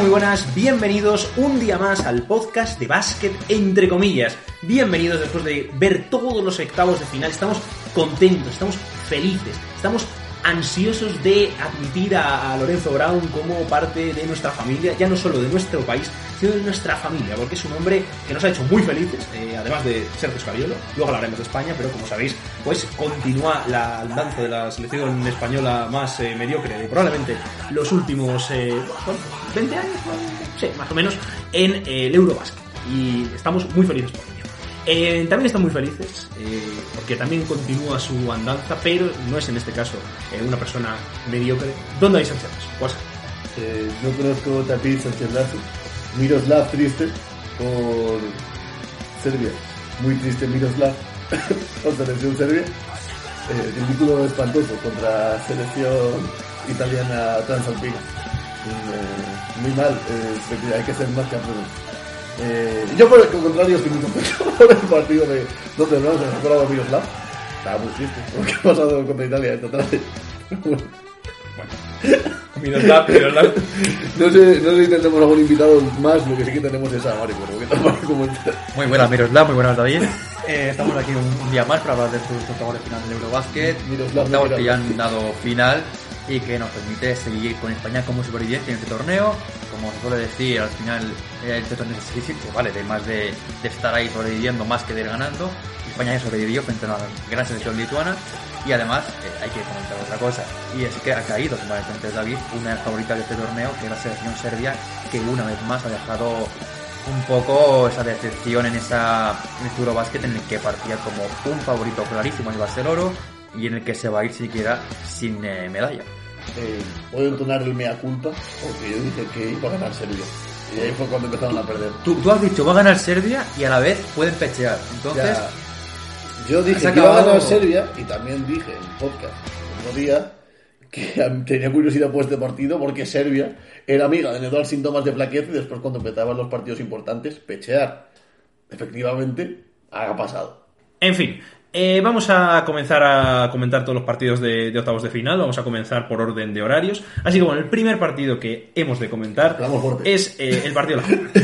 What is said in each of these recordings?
Muy buenas, bienvenidos un día más al podcast de básquet entre comillas. Bienvenidos después de ver todos los octavos de final. Estamos contentos, estamos felices, estamos ansiosos de admitir a, Lorenzo Brown como parte de nuestra familia, ya no solo de nuestro país, sino de nuestra familia, porque es un hombre que nos ha hecho muy felices, eh, además de ser Escariolo. Luego hablaremos de España, pero como sabéis, pues continúa la andanza de la selección española más eh, mediocre de probablemente los últimos eh, bueno, 20 años, sí, más o menos, en eh, el Eurobasket. Y estamos muy felices por ello. Eh, también están muy felices eh, porque también continúa su andanza, pero no es en este caso eh, una persona mediocre. ¿Dónde hay Sánchez? ¿Cuál Eh, no conozco Tapiz Sánchez Lazo. Miroslav triste por Serbia. Muy triste Miroslav con selección serbia. Ridículo espantoso contra selección italiana transalpina. Eh, muy mal, hay que ser más campeones. Eh, yo por el contrario estoy muy contento por el partido de donde no se me acordado de Miroslav. Estaba muy triste por lo que ha pasado contra Italia esta tarde. Miroslav, Miroslav. No sé, no sé si tendremos algún invitado más, lo que sí que tenemos es a Mario, pero que. Muy buenas, Miroslav, muy buenas, David. Eh, estamos aquí un, un día más para hablar de estos octavos de final del Eurobasket. Miroslav, Octavos que ya han dado final y que nos permite seguir con España como superviviente en este torneo. Como se suele decir, al final eh, este torneo es difícil, pues vale, de más de, estar ahí sobreviviendo más que de ir ganando. España ya sobrevivió frente a una gran selección lituana. Y además, eh, hay que comentar otra cosa, y es que ha caído, como antes David, una de las favoritas de este torneo, que es la selección serbia, que una vez más ha dejado un poco esa decepción en esa en este en el que partía como un favorito clarísimo llevarse el oro y en el que se va a ir siquiera sin eh, medalla. Eh, puedo entonar el mea culpa, porque yo dije que iba a ganar Serbia. Y ahí fue cuando empezaron a perder. Tú, tú has dicho va a ganar Serbia y a la vez pueden pechear. Entonces, Ya, yo dije que iba a ganar Serbia y también dije en podcast el otro día que tenía curiosidad por este partido porque Serbia era amiga de no dar síntomas de flaqueza y después cuando empezaban los partidos importantes, pechear. Efectivamente, ha pasado. En fin, eh, vamos a comenzar a comentar todos los partidos de, de octavos de final. Vamos a comenzar por orden de horarios. Así que bueno, el primer partido que hemos de comentar es eh, el partido de la jornada.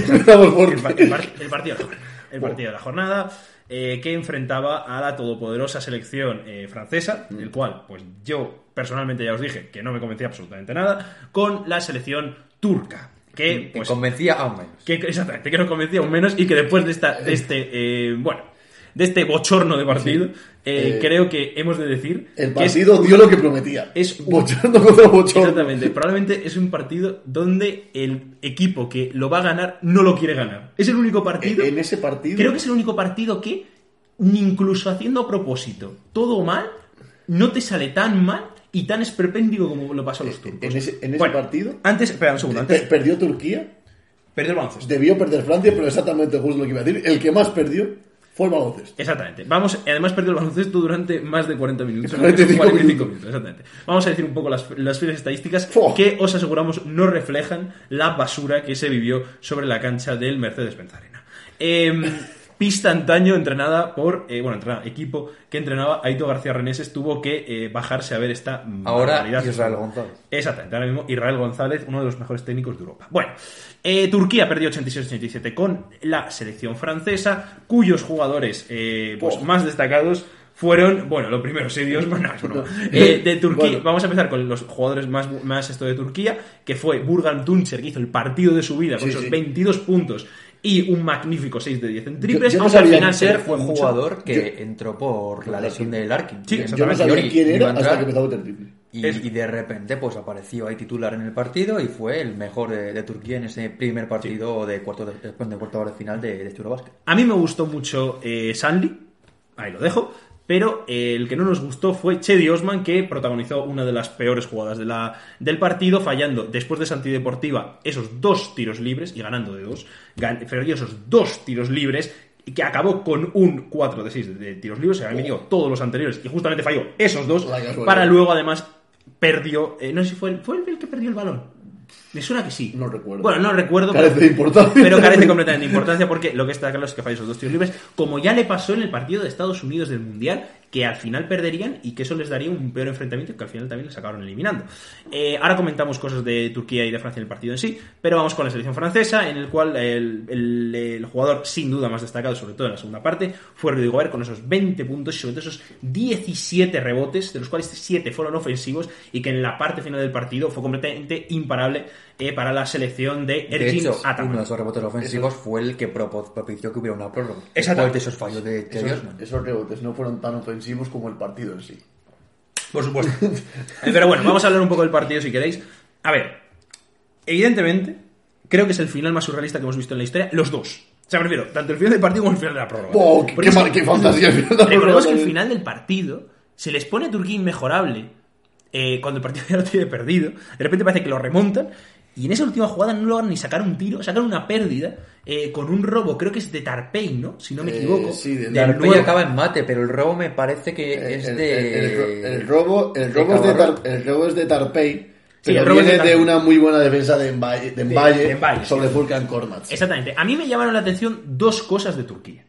El, el par- el partido de la jornada. El partido de la jornada eh, que enfrentaba a la todopoderosa selección eh, francesa, el cual, pues yo personalmente ya os dije que no me convencía absolutamente nada, con la selección turca. Que, que pues, convencía aún menos. que exactamente, que nos convencía aún menos y que después de esta de este eh, bueno de este bochorno de partido eh, Eh, creo que hemos de decir El que es- partido dio lo que prometía. es un- bochorno contra bochorno. exactamente probablemente es un partido donde el equipo que lo va a ganar no lo quiere ganar es el único partido En ese partido. creo que es el único partido que ni incluso haciendo a propósito todo mal no te sale tan mal y tan esperpéndico como lo pasó a los turcos en ese, en ese Bueno, partido. antes espera un segundo antes perdió Turquía. perdió el Debió perder Francia, pero exactamente justo lo que iba a decir. El que más perdió fue el baloncesto. Exactamente. Vamos, además perdió el baloncesto durante más de 40 minutos. 45 45 minutos. exactamente. Vamos a decir un poco las, las fieles estadísticas que os aseguramos no reflejan la basura que se vivió sobre la cancha del Mercedes-Benz Arena. Em, pista antaño entrenada por, eh, bueno, entrenada, equipo que entrenaba Aito García Reneses tuvo que eh, bajarse a ver esta Ahora barbaridad. Israel González. Exactamente, ahora mismo Israel González, uno de los mejores técnicos de Europa. Bueno, eh, Turquía perdió 86-87 con la selección francesa, cuyos jugadores pues, más destacados fueron, bueno, lo primero, sí, Dios, bueno. Eh, de Turquía, Bueno. vamos a empezar con los jugadores más, más esto de Turquía, que fue Burgan Tuncer, que hizo el partido de su vida con Sí, esos sí. 22 puntos y un magnífico 6 de 10 en triples, yo no al final fue un mucho. jugador que entró por la lesión de Larkin. Sí. Yo no sabía quién era a hasta que empezó a meter triple. y, Es- y de repente pues apareció ahí titular en el partido y fue el mejor de, de Turquía en ese primer partido de cuarto de, de cuarto de final de, de Eurobasket. A mí me gustó mucho eh, Sanli, ahí lo dejo, pero eh, el que no nos gustó fue Chedi Osman, que protagonizó una de las peores jugadas de la, del partido, fallando después de esa antideportiva esos dos tiros libres y ganando de dos, gan- esos dos tiros libres y que acabó con un 4 de 6 de, tiros libres, se habían venido todos los anteriores y justamente falló esos dos, para luego además perdió, eh, no sé si fue el, fue el que perdió el balón. Me suena que sí. No recuerdo. Bueno, no recuerdo. Carece pero- de importancia. Pero carece completamente de importancia porque lo que está claro es que falló esos dos tiros libres, como ya le pasó en el partido de Estados Unidos del Mundial, que al final perderían y que eso les daría un peor enfrentamiento que al final también les acabaron eliminando. Eh, ahora comentamos cosas de Turquía y de Francia en el partido en sí, pero vamos con la selección francesa, en el cual el jugador sin duda más destacado, sobre todo en la segunda parte, fue Rudy Gobert con esos 20 puntos y sobre todo esos 17 rebotes, de los cuales 7 fueron ofensivos y que en la parte final del partido fue completamente imparable eh, para la selección de De Ergin hecho, Ataman. uno de esos rebotes ofensivos fue el que propició que hubiera una prórroga. Exactamente. De esos fallos de Esos, esos rebotes no fueron tan ofensivos como el partido en sí. Por supuesto. Eh, Pero bueno, vamos a hablar un poco del partido si queréis. A ver, evidentemente, creo que es el final más surrealista que hemos visto en la historia. Los dos. O sea, prefiero tanto el final del partido como el final de la prórroga. ¡Oh, qué, Porque qué mal- qué fantasía! Recordemos que el final del partido se les pone a Turquía inmejorable eh, cuando el partido ya lo tiene perdido. De repente parece que lo remontan. Y en esa última jugada no logran ni sacar un tiro, sacan una pérdida eh, con un robo, creo que es de Tarpey, ¿no? Si no me Eh, equivoco. sí, de Tarpey nuevo- acaba en mate, pero el robo me parece que es el, de. el- el- el robo, el, robo es de. Tar- el robo es de Tarpey, Sí, pero el robo es viene de una muy buena defensa de Mbaye, de Mbaye de Mbaye, sobre sí. Furkan Kormaz. Exactamente. A mí me llamaron la atención dos cosas de Turquía.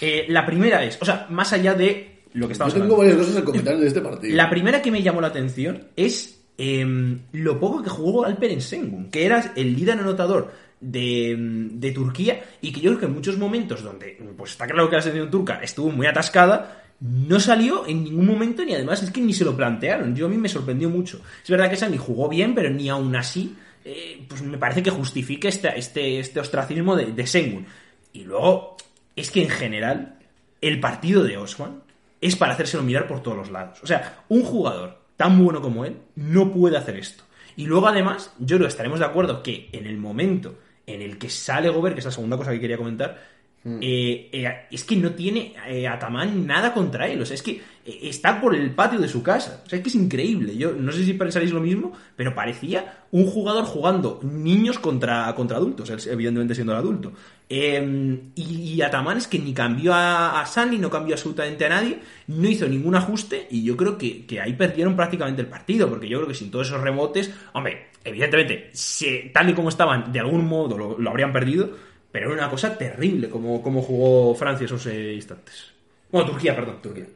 Eh, la primera es, o sea, más allá de lo que Yo estamos tengo hablando. varias cosas en comentar de este partido. La primera que me llamó la atención es em, lo poco que jugó Alperen Sengun, que era el líder anotador de, em, de Turquía y que yo creo que en muchos momentos donde pues está claro que la selección turca estuvo muy atascada, no salió en ningún momento ni además es que ni se lo plantearon. Yo a mí me sorprendió mucho. Es verdad que Sani jugó bien, pero ni aún así eh, pues me parece que justifique este, este, este ostracismo de, de Sengun. Y luego es que en general el partido de Osman es para hacérselo mirar por todos los lados. O sea, un jugador tan bueno como él no puede hacer esto. Y luego, además, yo creo que estaremos de acuerdo que en el momento en el que sale Gobert, que es la segunda cosa que quería comentar, eh, eh, es que no tiene eh, Ataman nada contra él. O sea, es que eh, está por el patio de su casa. O sea, es que es increíble. Yo no sé si pensaréis lo mismo, pero parecía un jugador jugando niños contra, contra adultos, evidentemente siendo el adulto. Eh, y, y Ataman es que ni cambió a, a no cambió absolutamente a nadie, no hizo ningún ajuste y yo creo que, que ahí perdieron prácticamente el partido, porque yo creo que sin todos esos rebotes, hombre, evidentemente, si, tal y como estaban, de algún modo lo habrían perdido, pero era una cosa terrible como, como jugó Francia esos eh, instantes. Bueno, Turquía, perdón, Turquía.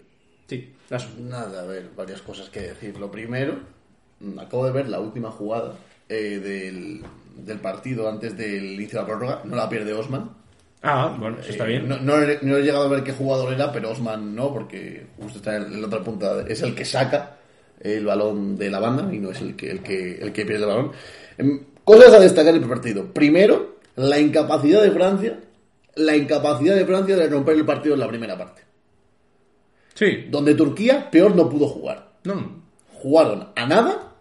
Sí, las... Nada, a ver, varias cosas que decir. Lo primero, mm, acabo de ver la última jugada eh, del, del partido antes del inicio de la prórroga. No la pierde Osman. Ah, bueno, eso está Eh, bien. No, no he, no he llegado a ver qué jugador era, pero Osman no, porque justo está en la otra punta. Es el que saca el balón de la banda y no es el que, el que, el que pierde el balón. Em, Cosas a destacar en el partido. Primero, la incapacidad de Francia. La incapacidad de Francia de romper el partido en la primera parte. Sí, Donde Turquía peor no pudo jugar. no. Jugaron a nada,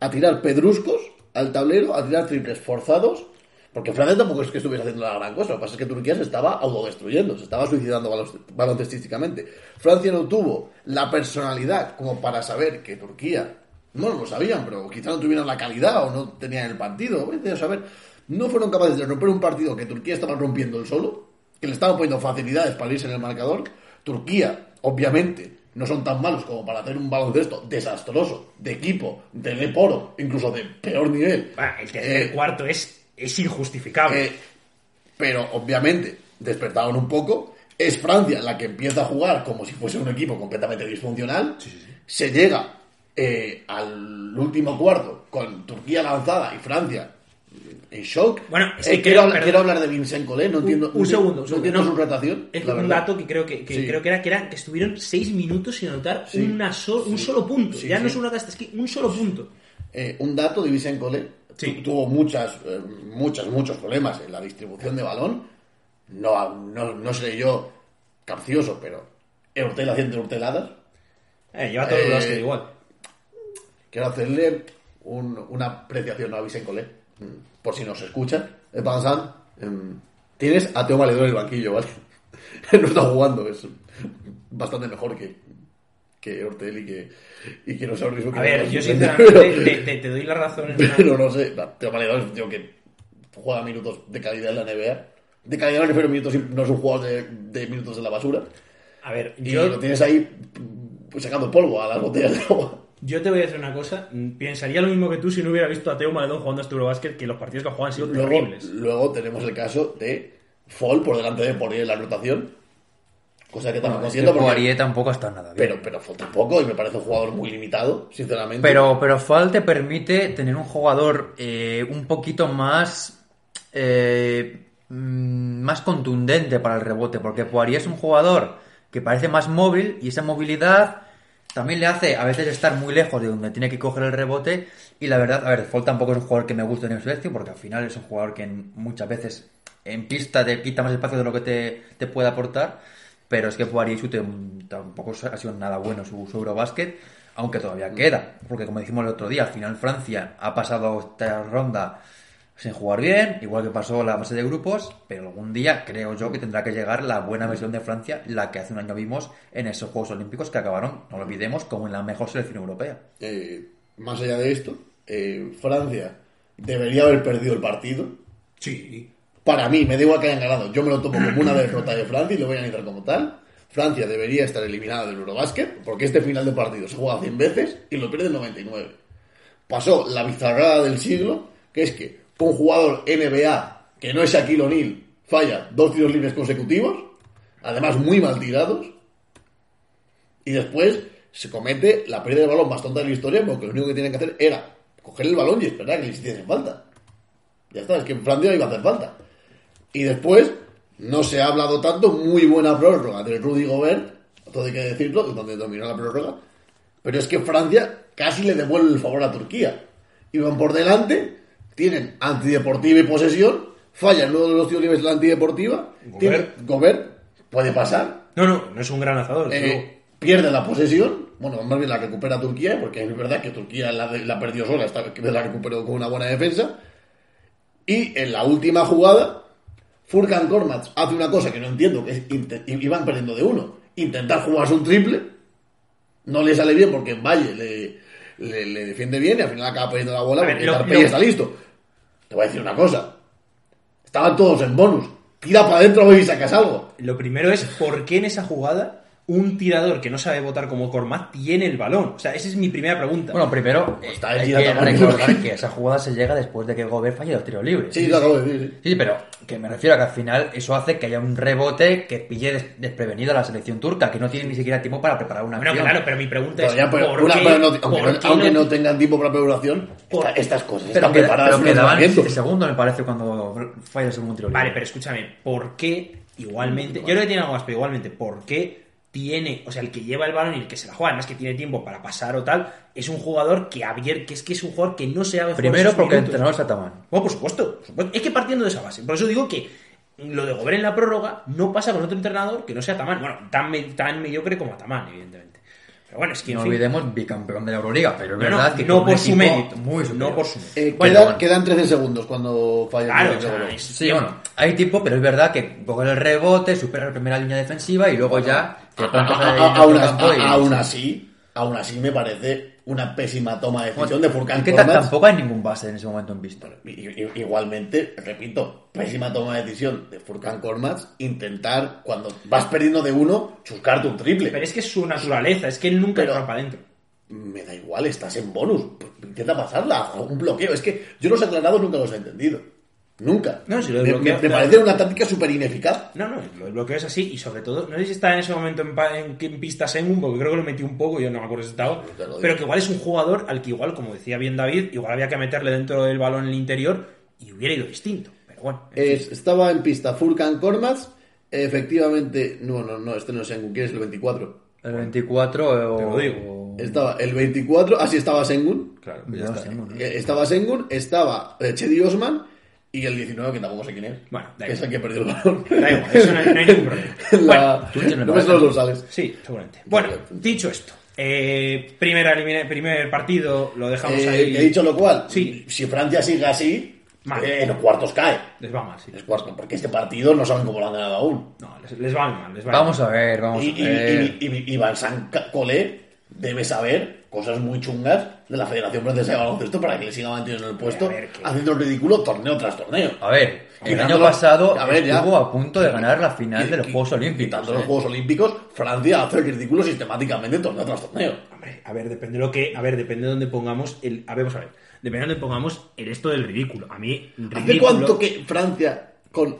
a tirar pedruscos al tablero, a tirar triples forzados. Porque Francia tampoco es que estuviese haciendo la gran cosa. Lo que pasa es que Turquía se estaba autodestruyendo, se estaba suicidando baloncestísticamente. Francia no tuvo la personalidad como para saber que Turquía, no lo sabían, pero quizá no tuvieran la calidad o no tenían el partido. saber. No fueron capaces de romper un partido que Turquía estaba rompiendo el solo, que le estaban poniendo facilidades para irse en el marcador. Turquía, obviamente, no son tan malos como para hacer un baloncesto desastroso, de equipo, de leporo, incluso de peor nivel. Ah, el tercer Eh, cuarto es, es injustificable. eh, pero obviamente despertaron un poco. Es Francia la que empieza a jugar como si fuese un equipo completamente disfuncional. Se llega eh, al último cuarto con Turquía lanzada y Francia en shock. Bueno, es Eh, que quiero, creo- hablar, perdón. quiero hablar de Vincent Collet, no entiendo. un, segundo, entiendo- un segundo. No entiendo No, su rotación. Es un dato que creo que, que Sí. creo que era que era que estuvieron seis minutos sin anotar Sí. una so- un solo punto. Ya no es una casta, es que un solo punto. Eh, un dato de Vicente Collet tuvo muchas, eh, muchas, muchos problemas en la distribución de balón. No, no, no seré yo capcioso, pero Hortel haciendo horteladas. Eh, lleva todo Eh, el básquet igual. Quiero hacerle un- una apreciación a Vicente Collet, por si nos escucha. Eh, Pansan, em, tienes a Teo Valedor en el banquillo, ¿vale? no está jugando, es bastante mejor que, que Hortel y que, y que no ahora mismo A que ver, yo sinceramente te, te- te doy la razón en pero no sé, Teo Valedor es un tío que juega minutos de calidad en la NBA. De calidad me refiero a minutos, no es un jugador de, de minutos de la basura. A ver, Y yo, lo tienes ahí pues, sacando polvo a las botellas de agua. Yo te voy a decir una cosa. mm, Pensaría lo mismo que tú si no hubiera visto a Teo Maledón jugando a este Eurobasket, que los partidos que ha jugado han sido Luego, terribles. luego tenemos el caso de Fall por delante de Poirier en la rotación. Cosa que Bueno, tampoco es que entiendo porque... Poirier tampoco está nada bien. Pero, pero falta poco y me parece un jugador muy limitado, sinceramente. Pero, pero Fall te permite tener un jugador eh, un poquito más. eh, mm, más contundente para el rebote. Porque Poirier es un jugador que parece más móvil y esa movilidad también le hace a veces estar muy lejos de donde tiene que coger el rebote. Y la verdad, a ver, Fall tampoco es un jugador que me guste en el selección porque al final es un jugador que muchas veces en pista te quita más espacio de lo que te, te puede aportar. Pero es que Poirier tampoco ha sido nada bueno su, su Eurobasket, aunque todavía queda. Porque como dijimos el otro día, al final Francia ha pasado esta ronda sin jugar bien, igual que pasó la fase de grupos, pero algún día creo yo que tendrá que llegar la buena versión de Francia, la que hace un año vimos en esos Juegos Olímpicos que acabaron, no lo olvidemos, como en la mejor selección europea. Eh, más allá de esto, eh, Francia debería haber perdido el partido. Sí. Para mí, me da igual que hayan ganado. Yo me lo tomo como una derrota de Francia y lo voy a analizar como tal. Francia debería estar eliminada del Eurobasket porque este final de partido se juega 100 veces y lo pierde el 99. Pasó la bizarrada del siglo, que es que un jugador NBA que no es Shaquille O'Neal falla dos tiros libres consecutivos, además muy mal tirados, y después se comete la pérdida de balón más tonta de la historia porque lo único que tienen que hacer era coger el balón y esperar que les hiciesen falta. Ya está, es que en Francia iba a hacer falta. Y después, no se ha hablado tanto, muy buena prórroga de Rudy Gobert, todo hay que decirlo, donde dominó la prórroga, pero es que Francia casi le devuelve el favor a Turquía. Iban por delante, tienen antideportiva y posesión, fallan uno de los tiros libres de la antideportiva, Gobert. tiene- Gobert puede pasar, No, no, no es un gran lanzador. eh, pierde la posesión, bueno, más bien la recupera Turquía, porque es verdad que Turquía la, la perdió sola, esta vez la recuperó con una buena defensa. Y en la última jugada, Furkan Kormaz hace una cosa que no entiendo, que es iban perdiendo de uno, intentar jugarse un triple, no le sale bien porque en Valle le, le, le defiende bien y al final acaba perdiendo la bola porque Tarpey lo- está listo. Te voy a decir una cosa, estaban todos en bonus, tira para adentro y sacas algo. Lo primero es por qué en esa jugada un tirador que no sabe votar como Cormac tiene el balón. O sea, esa es mi primera pregunta. Bueno, primero, Pues eh, está hay que recordar que esa jugada se llega después de que Gobert falle los tiros libres. Sí, lo acabo de decir, sí. Sí, pero que me refiero a que al final eso hace que haya un rebote que pille des- desprevenido a la selección turca, que no tiene ni siquiera tiempo para preparar una bueno, acción. claro, pero mi pregunta Pero es ya, pero ¿por una- qué, pero no- aunque, por no, qué aunque no- no tengan tiempo para preparación, Por- estas cosas pero, están que, preparadas pero quedaban entrenamiento. 7 segundos, me parece, cuando falla el segundo tiro libre. Vale, pero escúchame, ¿por qué igualmente? Yo creo que tiene algo más, pero igualmente, ¿por qué tiene, o sea, el que lleva el balón y el que se la juega, además que tiene tiempo para pasar o tal, es un jugador que abier, que es que es un jugador que no se jugar Primero porque el entrenador es Ataman. Bueno, por supuesto, por supuesto. Es que partiendo de esa base. Por eso digo que lo de Gobert en la prórroga no pasa con otro entrenador que no sea Tamán. Bueno, tan, tan mediocre como Tamán, evidentemente. Pero bueno, es que en No fin, olvidemos bicampeón de la Euroliga, pero es no, no, verdad que no por su mérito. Muy superior. no por su mérito. Eh, Bueno, quedan, bueno. quedan 13 segundos cuando falla Claro, el o tiro sea, libre. es- Sí, bueno, hay tiempo, pero es verdad que coge el rebote, supera la primera línea defensiva y luego ya aún así, aún así me parece una pésima toma de decisión de Furkan Es que tampoco hay ningún base en ese momento en vista. Igualmente, repito, pésima toma de decisión de Furkan Kormaz intentar, cuando vas perdiendo de uno, chuscarte un triple. Pero es que es su naturaleza, es que él nunca entra para adentro. Me da igual, estás en bonus. Intenta pasarla, un bloqueo. Es que yo los aclarados nunca los he entendido. Nunca. No, si lo de me, bloqueo- me- me parece una táctica súper ineficaz. No, no, el bloqueo es así y sobre todo, no sé si está en ese momento en, pa- en, en pista Sengun, porque creo que lo metí un poco, yo no me acuerdo si estaba, lo digo. pero que igual es un jugador al que igual, como decía bien David, igual había que meterle dentro del balón en el interior y hubiera ido distinto. Pero bueno, en. Es- estaba en pista Furkan Kormaz. Efectivamente, no, no, no, este no es Sengun, ¿quién es el 24? El 24 o... Te lo digo. Estaba el 24, así estaba Sengun. claro, Ya está. bueno. Eh, Estaba Sengun, estaba eh, Chedi Osman y el 19, que tampoco sé quién es. Bueno, da que es el igual. que perdió el balón. Da igual, eso no hay, no hay ningún problema. Bueno, La... tú tienes no los dorsales. sí, seguramente. Bueno, dicho esto, eh, primera elimina- primer partido lo dejamos Eh, ahí. he dicho lo cual, Sí. si Francia sigue así, Mal. eh, en los cuartos cae. Les va mal, sí. Los cuartos, porque este partido no saben cómo lo han ganado aún. No, les, les va mal, les va Vamos mal. a ver, vamos Y, a y, ver. y, y, y Vincent Collet debe saber cosas muy chungas de la Federación Francesa de Baloncesto para que le siga manteniendo en el puesto, A ver, que- haciendo el ridículo torneo tras torneo. A ver, el año pasado a ver, ya. estuvo a punto de ganar la final de los Qui- Juegos Olímpicos. Los ¿eh? Juegos Olímpicos, Francia hace el ridículo sistemáticamente torneo tras torneo. Hombre, a ver, depende de lo que. A ver, depende de dónde pongamos el. A ver, vamos a ver. Depende de dónde pongamos el esto del ridículo. A mí, ¿Hace ridículo. cuánto que Francia, con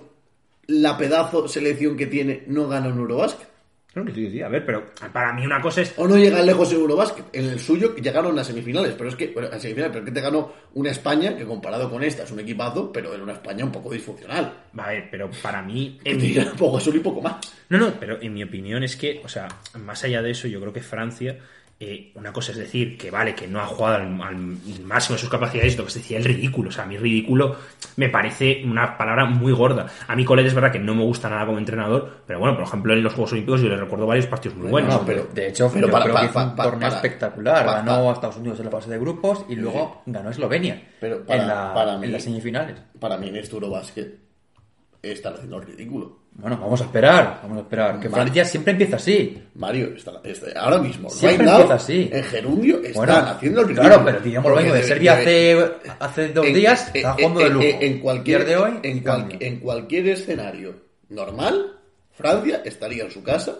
la pedazo selección que tiene, no gana un Eurobasket? Claro que a ver, pero para mí una cosa es... O no llegan lejos Eurobásquet. En el suyo llegaron a semifinales, pero es que, bueno, a semifinales, pero es que te ganó una España que comparado con esta es un equipazo, pero era una España un poco disfuncional. A ver, pero para mí... En mi- poco azul y poco más. No, no, pero en mi opinión es que, o sea, más allá de eso, yo creo que Francia, eh, una cosa es decir que vale, que no ha jugado al, al máximo de sus capacidades, lo que se decía el ridículo. O sea, a mí ridículo me parece una palabra muy gorda. A mí Colet es verdad que no me gusta nada como entrenador, pero bueno, por ejemplo, en los Juegos Olímpicos yo le recuerdo varios partidos muy buenos. no, pero- De hecho, pero para- creo para- que fue un para- torneo para- espectacular. para- ganó a Estados Unidos en la fase de grupos y luego ganó a Eslovenia Pero para- en, la- para en las semifinales. Para mí en este están haciendo el ridículo. Bueno, vamos a esperar, vamos a esperar. Que. Francia siempre empieza así. Mario, está, está- ahora mismo, Siempre now, empieza así. en Gerundio están Bueno, haciendo el ridículo. claro, pero digamos lo mismo de Serbia hace, hace dos en- días, en- estaba jugando de lujo. En, en cualquier, Pierde hoy, cual- en cualquier escenario normal, Francia estaría en su casa.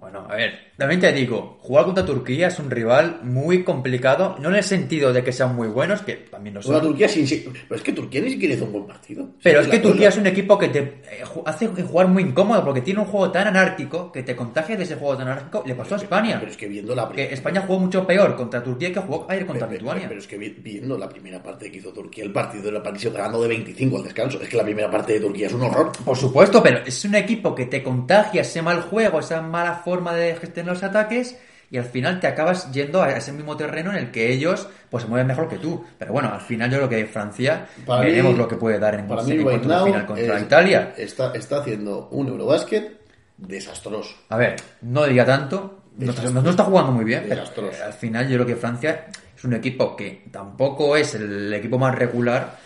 Bueno, a ver, también te digo, jugar contra Turquía es un rival muy complicado, no en el sentido de que sean muy buenos, que también lo Una son. Turquía sin, sin- Pero es que Turquía ni siquiera hizo un buen partido. Pero Sí, es que Turquía es un equipo que te eh, hace jugar muy incómodo porque tiene un juego tan anárquico que te contagia de ese juego tan anárquico. Le pasó a España. Pero es que viendo la Que España jugó mucho peor contra Turquía que jugó ayer contra Pero, Lituania. pero es que vi- viendo la primera parte que hizo Turquía, el partido de la partido ganando de 25 al descanso. Es que la primera parte de Turquía es un horror. Por supuesto, pero es un equipo que te contagia ese mal juego, esa mala forma de gestionar los ataques y al final te acabas yendo a ese mismo terreno en el que ellos pues se mueven mejor que tú. Pero bueno, al final yo creo que Francia Para veremos mí- lo que puede dar en, Para mí, right final contra es- Italia. Está, está haciendo un Eurobásquet desastroso. A ver, no diría tanto, no, está- no está jugando muy bien, pero Desastroso. al final yo creo que Francia es un equipo que tampoco es el equipo más regular,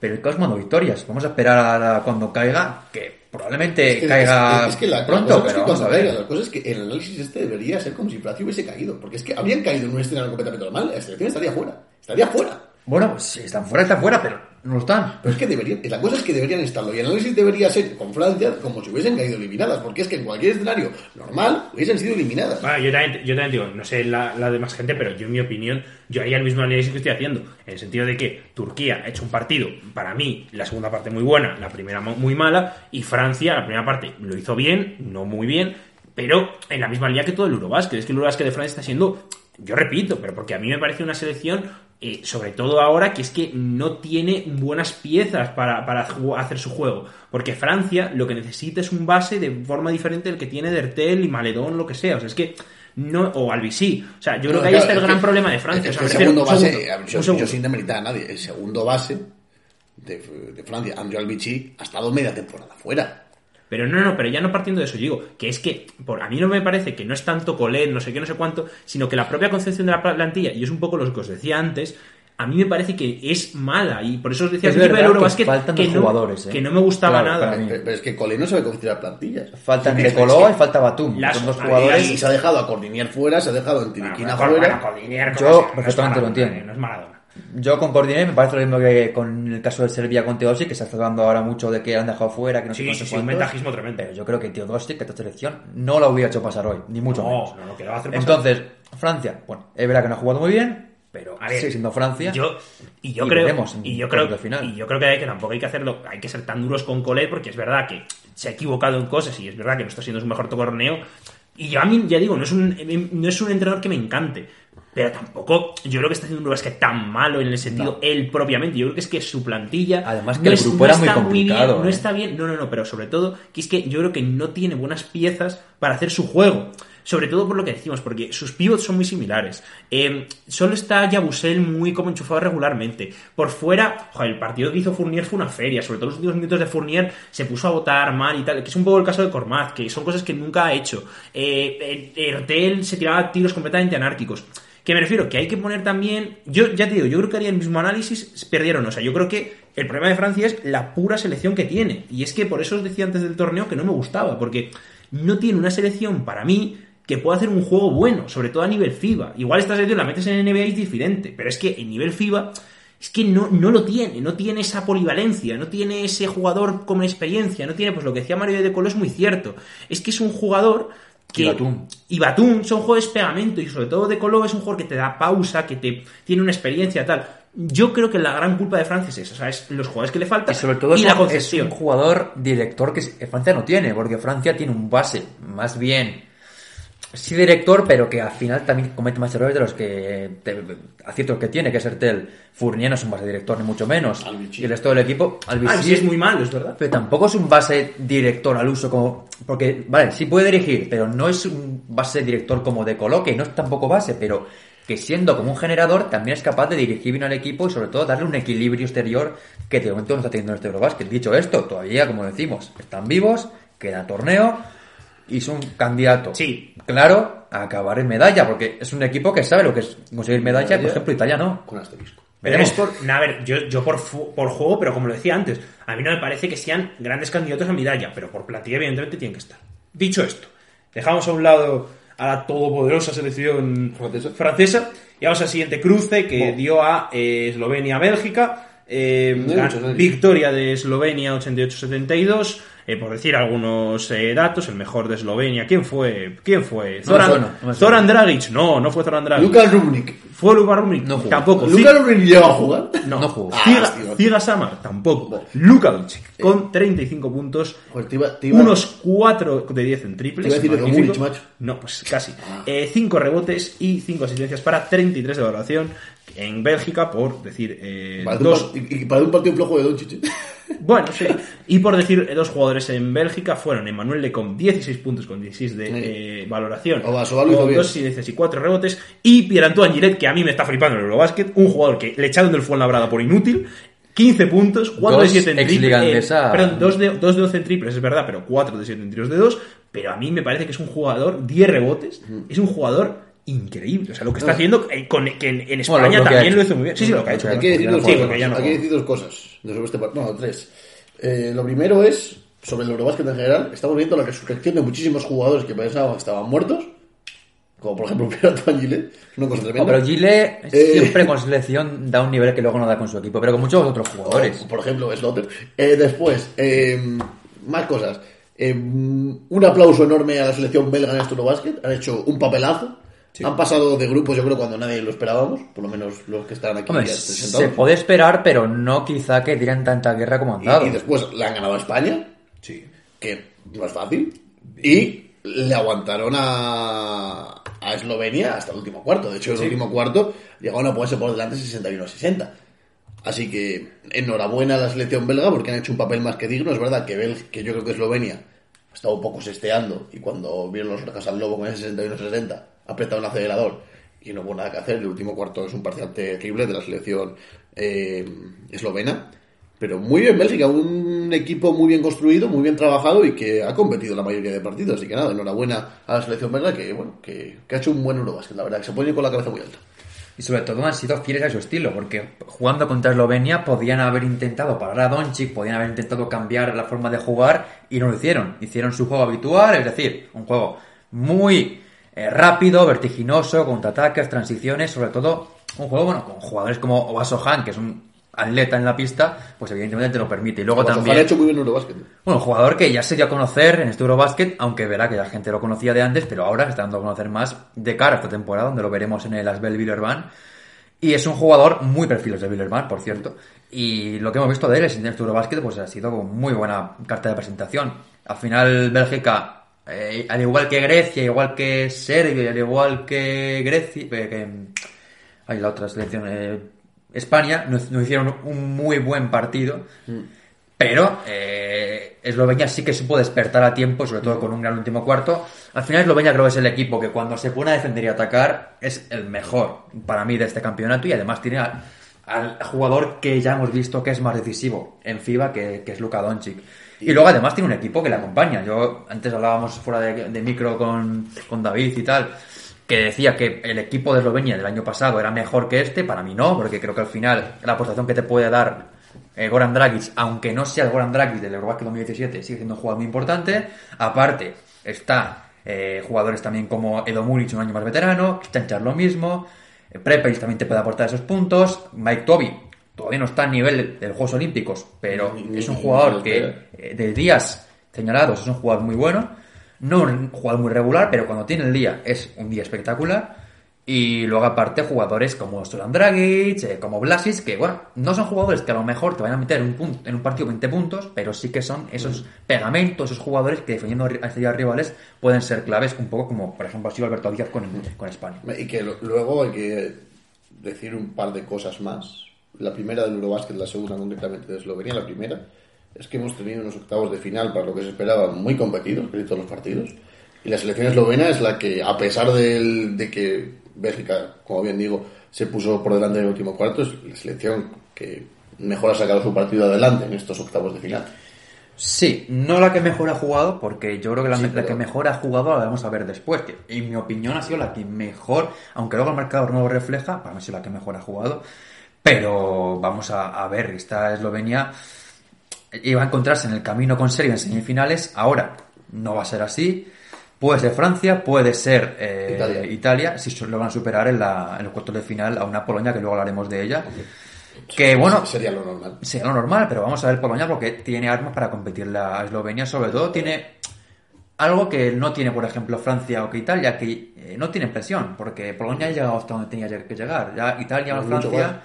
pero el que va sumando victorias. Vamos a esperar a cuando caiga, que probablemente Es que- caiga es- es que la- la pronto, es pero que vamos a cuando ver. caiga, La cosa es que el análisis este debería ser como si Francia hubiese caído. Porque es que habrían caído en un escenario completamente normal. La selección estaría fuera. Estaría fuera. Bueno, pues si están fuera, están fuera, pero no lo están. Pero es que deberían, la cosa es que deberían estarlo. Y el análisis debería ser con Francia como si hubiesen caído eliminadas. Porque es que en cualquier escenario normal hubiesen sido eliminadas. Bueno, yo también, yo también digo, no sé la, la de más gente, pero yo en mi opinión, yo haría el mismo análisis que estoy haciendo, en el sentido de que Turquía ha hecho un partido, para mí, la segunda parte muy buena, la primera muy mala, y Francia, la primera parte lo hizo bien, no muy bien, pero en la misma línea que todo el Eurobásquet. Es que el Eurobásquet de Francia está siendo, yo repito, pero porque a mí me parece una selección, eh, sobre todo ahora, que es que no tiene buenas piezas para, para hacer su juego. Porque Francia lo que necesita es un base de forma diferente del que tiene Dertel y Maledón, lo que sea. O sea, es que no, o Albisí. O sea, yo creo que ahí está el gran que- problema de Francia. es O que sea, el segundo refiero- base, segundo, yo, segundo. yo sin demeritar a nadie, el segundo base de, de Francia, Andrew Albici, ha estado media temporada fuera. Pero no, no, pero ya no partiendo de eso, yo digo que es que por, a mí no me parece que no es tanto Colet, no sé qué, no sé cuánto, sino que la propia concepción de la plantilla, y es un poco lo que os decía antes, a mí me parece que es mala, y por eso os decía Es principio del verdad que que no, jugadores, ¿eh? que no me gustaba Claro, nada. Pero, pero es que Colé no sabe configurar plantillas. Faltan Sí, de es Coló que- y falta Batum. Las- Son dos jugadores. Y se ha dejado a Cordinier fuera, se ha dejado a Bueno, Tiriquina bueno, fuera. bueno, Yo no perfectamente lo entiendo. No es Maradona. Yo con Cordiné me parece lo mismo que con el caso de Serbia con Teodosic, que se está hablando ahora mucho de que han dejado fuera, que no sé Sí, cuántos sí, sí, un ventajismo tremendo. Pero yo creo que Teodosic, que esta selección, no la hubiera hecho pasar hoy, ni mucho No, menos. no, no, que lo va a hacer pasar. Entonces, Francia, bueno, es verdad que no ha jugado muy bien, pero A ver, siendo Francia. Yo, y yo Y creo, y yo creo, final. y yo creo que, hay que tampoco hay que hacerlo, hay que ser tan duros con Colet porque es verdad que se ha equivocado en cosas y es verdad que no está siendo su mejor torneo. Y yo a mí, ya digo, no es un, no es un entrenador que me encante. Pero tampoco, yo creo que está haciendo un básquet tan malo en el sentido No. él propiamente. Yo creo que es que su plantilla. Además que el grupo era muy complicado, bien, no ¿eh? está bien. No, no, no, pero sobre todo, que es que yo creo que no tiene buenas piezas para hacer su juego. Sobre todo por lo que decimos, porque sus pivots son muy similares. Eh, solo está Yabusel muy como enchufado regularmente. Por fuera, joder, el partido que hizo Fournier fue una feria. Sobre todo los últimos minutos de Fournier se puso a votar mal y tal. Que es un poco el caso de Cormaz, que son cosas que nunca ha hecho. Eh, eh, Ertel se tiraba tiros completamente anárquicos. Que me refiero, que hay que poner también. Yo ya te digo, yo creo que haría el mismo análisis, perdieron. O sea, yo creo que el problema de Francia es la pura selección que tiene. Y es que por eso os decía antes del torneo que no me gustaba, porque no tiene una selección para mí que pueda hacer un juego bueno, sobre todo a nivel FIBA. Igual esta selección la metes en NBA es diferente, pero es que en nivel FIBA es que no, no lo tiene, no tiene esa polivalencia, no tiene ese jugador con experiencia, no tiene, pues lo que decía Mario de Colo es muy cierto. Es que es un jugador que- Y Batum. y Batum son jugadores pegamento y sobre todo De Colo es un jugador que te da pausa, que te tiene una experiencia tal. Yo creo que la gran culpa de Francia es eso, o sea, es los jugadores que le faltan Y sobre todo y es, la un, es concepción. un jugador director que Francia no tiene, porque Francia tiene un base más bien sí director, pero que al final también comete más errores de los que te- aciertos que tiene, que es Ertel. Fournier no es un base director, ni mucho menos. Albici. Y el resto del equipo, Albici, sí, es muy malo, es verdad. pero tampoco es un base director al uso como... Porque, vale, sí puede dirigir, pero no es un base director como de coloque, no es tampoco base, pero que siendo como un generador también es capaz de dirigir bien al equipo y sobre todo darle un equilibrio exterior que de momento no está teniendo en este Eurobasket. Dicho esto, todavía, como decimos, están vivos, queda torneo y es un candidato Sí. claro a acabar en medalla, porque es un equipo que sabe lo que es conseguir medalla, Medalla. por ejemplo, Italia no. Con asterisco. Pero es por, no, a ver, yo, yo por, fu- por juego, pero como lo decía antes, a mí no me parece que sean grandes candidatos a medalla, pero por plantilla evidentemente tienen que estar. Dicho esto, dejamos a un lado a la todopoderosa selección Francesa. francesa y vamos al siguiente cruce que Bueno. dio a eh, Eslovenia-Bélgica. eh, No ¿eh? victoria de Eslovenia 88-72. Eh, por decir algunos eh, datos, el mejor de Eslovenia. ¿Quién fue? ¿Quién fue? No Zoran, suena, no suena. Zoran Dragic. No, no fue Zoran Dragic. Lucas Rubnik. Fue Luka Rumnik. No jugó. Tampoco. ¿Lucas Rubnik llegó a jugar? No, No jugó. Ah, Ziga, hostia. Ziga Samar tampoco. Vale. Luka Doncic con 35 puntos, Joder, te iba, te iba- unos 4 de 10 en triples. Te iba a decir de. Domunic, macho. No, pues casi. Ah. 5 rebotes y 5 asistencias para 33 de valoración en Bélgica, por decir eh, Parece dos. y, y parece un partido flojo de Doncic. ¿eh? Bueno, sí. Y por decir eh, dos jugadores en Bélgica fueron Emmanuel Le con 16 puntos con 16 de Sí. eh, valoración. Ovasoval lo hizo con bien. 2 asistencias y 4 rebotes. Y Pierre-Antoine Giret, que a mí me está flipando en el Eurobasket, un jugador que le echaron del Fuenlabrada por inútil. 15 puntos, 4 de Dos 7 en triples. andesa. perdón, 2 de, 2 de 11 en triples, es verdad, pero 4 de 7 en tiros de 2. Pero a mí me parece que es un jugador, 10 rebotes, es un jugador increíble. O sea, lo que está No. haciendo, eh, con, que en, en Bueno, lo- España lo también lo hizo muy bien. Sí, sí, lo que ha hecho. Hay que decir dos no Sí, cosas. ya no Hay que decir dos cosas de sobre este partido. No, tres. Eh, lo primero es, sobre el Eurobasket en general, estamos viendo la resurrección de muchísimos jugadores que pensábamos que estaban muertos. Como por ejemplo Pierre Antoine Gillet, una cosa No, tremenda. pero Gile Eh. siempre con selección da un nivel que luego no da con su equipo, pero con muchos otros jugadores. O, por ejemplo, Slaughter. Eh, después, eh, más cosas. Eh, un aplauso enorme a la selección belga en este Eurobasket. Han hecho un papelazo. Han pasado de grupos, yo creo, cuando nadie lo esperábamos. Por lo menos los que están aquí Hombre, ya se puede esperar, pero no quizá que tiran tanta guerra como han dado. Y, y después le han ganado a España, Sí. que no es fácil. Y le aguantaron a, a Eslovenia hasta el último cuarto. De hecho, en el último cuarto llegaron a ponerse por delante 61-60. Así que enhorabuena a la selección belga porque han hecho un papel más que digno. Es verdad que, Bel- que yo creo que Eslovenia ha estado un poco sesteando y cuando vieron los orejas al lobo con ese 61-60 apretaron el acelerador y no hubo nada que hacer. El último cuarto es un parcial terrible de la selección eh, eslovena. Pero muy bien Bélgica, un equipo muy bien construido, muy bien trabajado y que ha competido la mayoría de partidos. Así que nada, enhorabuena a la selección belga que, bueno, que, que ha hecho un buen Eurobasket, la verdad, que se pone con la cabeza muy alta. Y sobre todo han sido fieles a su estilo, porque jugando contra Eslovenia podían haber intentado parar a Doncic, podían haber intentado cambiar la forma de jugar y no lo hicieron. Hicieron su juego habitual, es decir, un juego muy eh, rápido, vertiginoso, contraataques, transiciones, sobre todo un juego bueno con jugadores como Obaso Han, que es un atleta en la pista, pues evidentemente te lo permite. Y luego también ha hecho muy bien Eurobasket. bueno, jugador que ya se dio a conocer en este Eurobasket, aunque verá que la gente lo conocía de antes, pero ahora se está dando a conocer más de cara a esta temporada, donde lo veremos en el Asbel Villerban. Y es un jugador muy perfiles de Villerban, por cierto. Y lo que hemos visto de él en este Eurobasket, pues ha sido muy buena carta de presentación. Al final, Bélgica, eh, al igual que Grecia, igual que Serbia, al igual que Grecia, eh, que, hay la otra selección, eh, España, nos, nos hicieron un muy buen partido. Pero eh, Eslovenia sí que supo despertar a tiempo, sobre todo con un gran último cuarto. Al final Eslovenia creo que es el equipo que cuando se pone a defender y atacar es el mejor para mí de este campeonato y además tiene al, al jugador que ya hemos visto que es más decisivo en FIBA, que, que es Luka Doncic. Y luego además tiene un equipo que le acompaña. Yo antes hablábamos fuera de, de micro con, con David y tal, que decía que el equipo de Eslovenia del año pasado era mejor que este. Para mí no, porque creo que al final la aportación que te puede dar eh, Goran Dragic, aunque no sea el Goran Dragic del Eurobasket 2017, sigue siendo un jugador muy importante. Aparte, está eh, jugadores también como Edo Muric, un año más veterano, Chanchar lo mismo, eh, Prepelic también te puede aportar esos puntos, Mike Toby todavía no está a nivel de los Juegos Olímpicos, pero es un jugador que eh, de días señalados es un jugador muy bueno. No un jugador muy regular, pero cuando tiene el día es un día espectacular. Y luego aparte jugadores como Stolan Dragic, eh, como Blasis, que bueno, no son jugadores que a lo mejor te van a meter un punto, en un partido 20 puntos, pero sí que son esos pegamentos, esos jugadores que defendiendo a rivales pueden ser claves, un poco como por ejemplo ha sido Alberto Díaz con, con España. Y que luego hay que decir un par de cosas más. La primera del Eurobasket, la segunda concretamente de Eslovenia. La primera es que hemos tenido unos octavos de final para lo que se esperaba muy competidos, casi todos los partidos. Y la selección eslovena es la que, a pesar del- de que Bélgica, como bien digo, se puso por delante en el último cuarto, es la selección que mejor ha sacado su partido adelante en estos octavos de final. Sí, no la que mejor ha jugado, porque yo creo que la, Sí, la pero- que mejor ha jugado la vamos a ver después, que en mi opinión ha sido la que mejor, aunque luego el marcador no lo refleja, para mí ha sido la que mejor ha jugado, pero vamos a, a ver, esta Eslovenia iba a encontrarse en el camino con Serbia en semifinales, ahora no va a ser así, puede ser Francia, puede ser eh, Italia. Italia. si lo van a superar en, la, en los cuartos de final a una Polonia, que luego hablaremos de ella, que bueno, Sería lo normal. Sería lo normal, pero vamos a ver Polonia porque tiene armas para competir la Eslovenia, sobre todo tiene algo que no tiene, por ejemplo, Francia o que Italia, que eh, no tiene presión, porque Polonia ha llegado hasta donde tenía que llegar. Ya Italia o Francia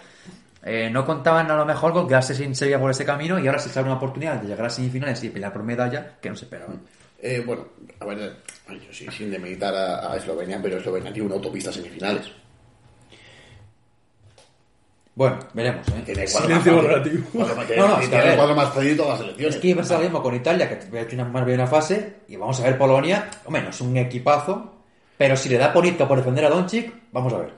eh, no contaban a lo mejor con quedarse sin Serbia por ese camino y ahora se sale una oportunidad de llegar a semifinales y pelear por medalla que no se esperaban. Eh, bueno, a ver, ay, yo sí, sin demeritar a, a Eslovenia, pero Eslovenia tiene una autopista a semifinales. Bueno, veremos, ¿eh? Tiene Silencio más- relativo. No, no, es que a tiene cuatro más fácil de todas las selecciones. Es que iba a ser lo mismo con Italia, que ha hecho una más bien una fase, y vamos a ver Polonia, hombre, no es un equipazo, pero si le da Ponitka por defender a Doncic, vamos a ver.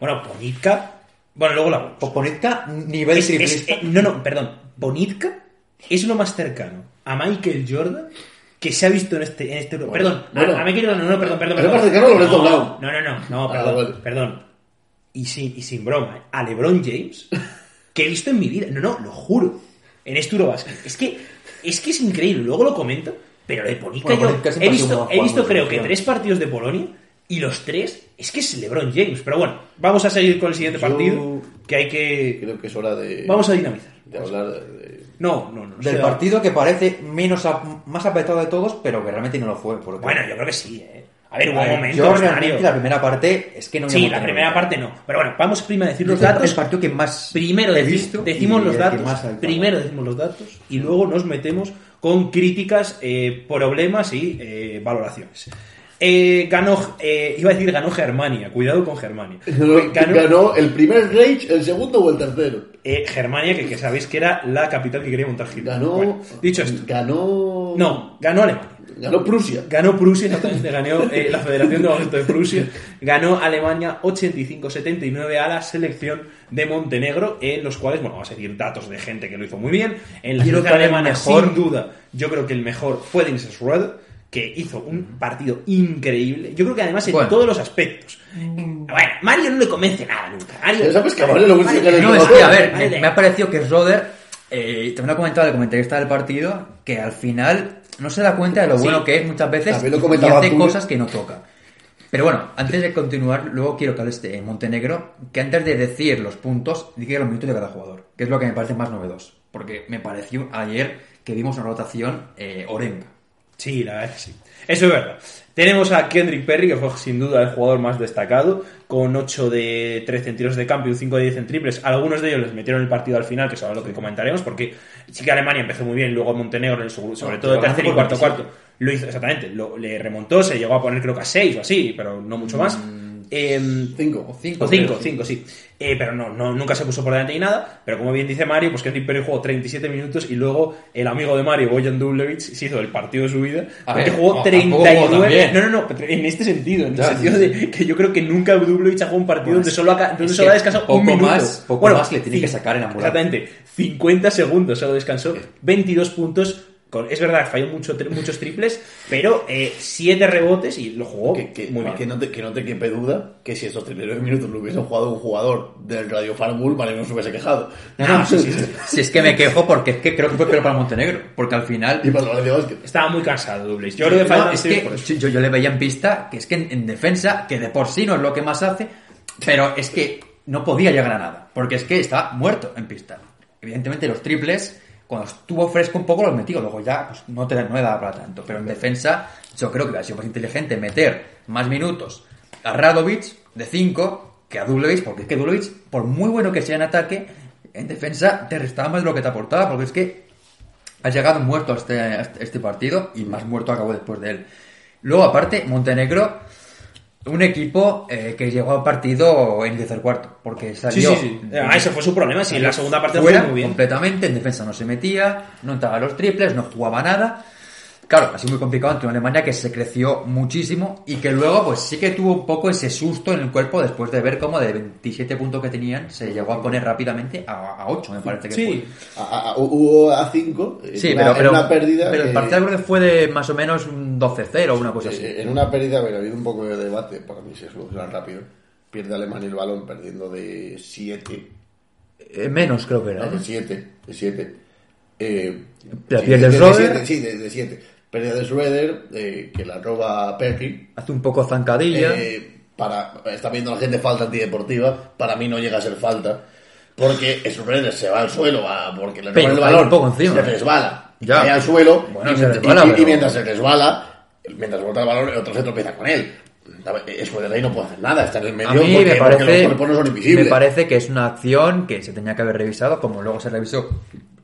Bueno, Bonitka. Bueno, luego la Pues Ponitka, nivel Es- es- eh, no, no, perdón. Bonitka es lo más cercano a Michael Jordan que se ha visto en este. En este perdón, a- bueno. a, Michael Jordan, no, no, perdón, perdón. Perdón. no, no, no, no, Ah, perdón, vale. perdón. Y sin, y sin broma, ¿eh? a LeBron James, que he visto en mi vida. No, no, lo juro. En este Eurobasket. Es que, es que es increíble. Luego lo comento, pero de Bonitka Bueno, yo he visto, he visto creo que tres partidos de Polonia y los tres es que es LeBron James. Pero bueno, vamos a seguir con el siguiente Yo- partido, que hay que... Creo que es hora de, Vamos a dinamizar. de hablar de, No, no, no. Del partido que parece menos a- más apretado de todos, pero que realmente no lo fue. porque- Bueno, yo creo que sí, ¿eh? A ver, hubo A momentos, yo realmente la primera parte es que no Sí, la primera parte no. Pero bueno, vamos primero a decir los datos. el partido que más Primero he visto decimos los datos. Primero decimos los datos y luego nos metemos con críticas, eh, problemas y eh, valoraciones. Eh, ganó, eh, iba a decir ganó Germania, cuidado con Germania. Ganó, Ganó el primer Rage, el segundo o el tercero. eh, Germania, que, que sabéis que era la capital que quería montar Hitler. Ganó. Bueno, dicho esto, Ganó. no, ganó Alemania. Ganó Prusia. Ganó Prusia, exactamente, ganó eh, la Federación de Baloncesto de Prusia, ganó Alemania 85-79 a la selección de Montenegro, en los cuales, bueno, vamos a decir datos de gente que lo hizo muy bien. En la selección alemana, mejor. sin duda, yo creo que el mejor fue Dennis Schroeder, que hizo un partido increíble. Yo creo que además en Bueno. todos los aspectos. Bueno, Mario no le convence nada nunca. Mario- sabes que a Mario le gusta que le No, es que, a ver, Vale. me, me ha parecido que Roder, eh, también lo ha comentado el comentarista del partido, que al final no se da cuenta de lo Sí. bueno que es muchas veces lo y hace tú. cosas que no toca. Pero bueno, antes de continuar, luego quiero que hables de Montenegro, que antes de decir los puntos, diga los minutos de cada jugador, que es lo que me parece más novedoso. Porque me pareció ayer que vimos una rotación eh, orenga. Sí, la verdad es que sí. Eso es verdad. Tenemos a Kendrick Perry, que fue sin duda el jugador más destacado, con 8 de 13 en tiros de campo y un 5 de 10 en triples. Algunos de ellos les metieron el partido al final, que es lo que comentaremos, porque sí que Alemania empezó muy bien, luego Montenegro, en el sobre sobre No, todo el tercer y cuarto cuarto, lo hizo exactamente, lo- le remontó, se llegó a poner creo que a 6 o así, pero no mucho más. Em, Cinco. O cinco, o cinco, cinco, sí. Eh, pero no, no, nunca se puso por delante ni nada. Pero como bien dice Mario, pues Kendrick Perry jugó 37 minutos y luego el amigo de Mario, Bojan Dublevich, se hizo el partido de su vida. A porque ver, jugó no, tampoco jugó 39. tan bien. No, no, no, en este sentido, en el sentido sí, de que yo creo que nunca Dublevich ha jugado un partido Bueno, donde solo ha, donde solo que ha descansado poco un minuto. más- poco más le tiene que sacar en. Exactamente, 50 segundos solo descansó, 22 puntos. Con, es verdad, falló mucho, tri- muchos triples, pero 7 rebotes y lo jugó Que, que- muy bien. que no te, que no te quepe duda que si estos 39 minutos lo hubiesen jugado un jugador del Radio Farmul, Mario no se hubiese quejado. No, no, sí, sí, sí. Si es que me quejo porque es que creo que fue peor para Montenegro. Porque al final Y para el. Estaba muy cansado Dublevich. Yo No, es que yo, yo le veía en pista que es que en, en defensa, que de por sí no es lo que más hace, pero es que no podía llegar a nada, porque es que está muerto en pista. Evidentemente los triples, cuando estuvo fresco un poco los metió, luego ya pues, no, te, no le daba para tanto. Pero en defensa, yo creo que hubiera sido más inteligente meter más minutos a Radovic de 5 que a Dulovic, porque es que Dulovic, por muy bueno que sea en ataque, en defensa te restaba más de lo que te aportaba, porque es que has llegado muerto a este, a este partido y más muerto acabó después de él. Luego, aparte, Montenegro, un equipo eh, que llegó al partido en el tercer cuarto, porque Sí, salió sí, sí. Ah, ese fue su problema. Sí, en la segunda parte fuera fue muy bien. completamente, en defensa no se metía, no entraba a los triples, no jugaba nada. Claro, ha sido muy complicado ante una Alemania que se creció muchísimo y que luego pues sí que tuvo un poco ese susto en el cuerpo después de ver cómo de 27 puntos que tenían se llegó a poner rápidamente a, a 8, me parece que Sí, fue. A- a- hubo a 5 Sí, pero, pero, una pérdida. pero el que- partido creo que fue de más o menos un 12-0 o una cosa así. eh, en una pérdida, ha habido un poco de debate, para mí se soluciona rápido. Pierde Alemania el balón perdiendo de 7. Eh, menos creo que era. No, de ¿eh? 7. De 7. Eh, La sí, pierde de- de Schroeder. siete, Sí, de 7. Pérdida de Schroeder, eh, que la roba Perry. Hace un poco zancadilla. Eh, para, está viendo la gente falta antideportiva. Para mí no llega a ser falta. Porque Schroeder se va al suelo porque le roban el balón. un poco encima. Se resbala. Ya. Cae al suelo. Bueno, y, se y- resbala, y- y pero- mientras se resbala, mientras bota el balón, el otro se tropieza con él. Schroeder ahí no puede hacer nada. Está en el medio A mí porque, me porque los parece, cuerpos no son invisibles. me parece que es una acción que se tenía que haber revisado, como luego se revisó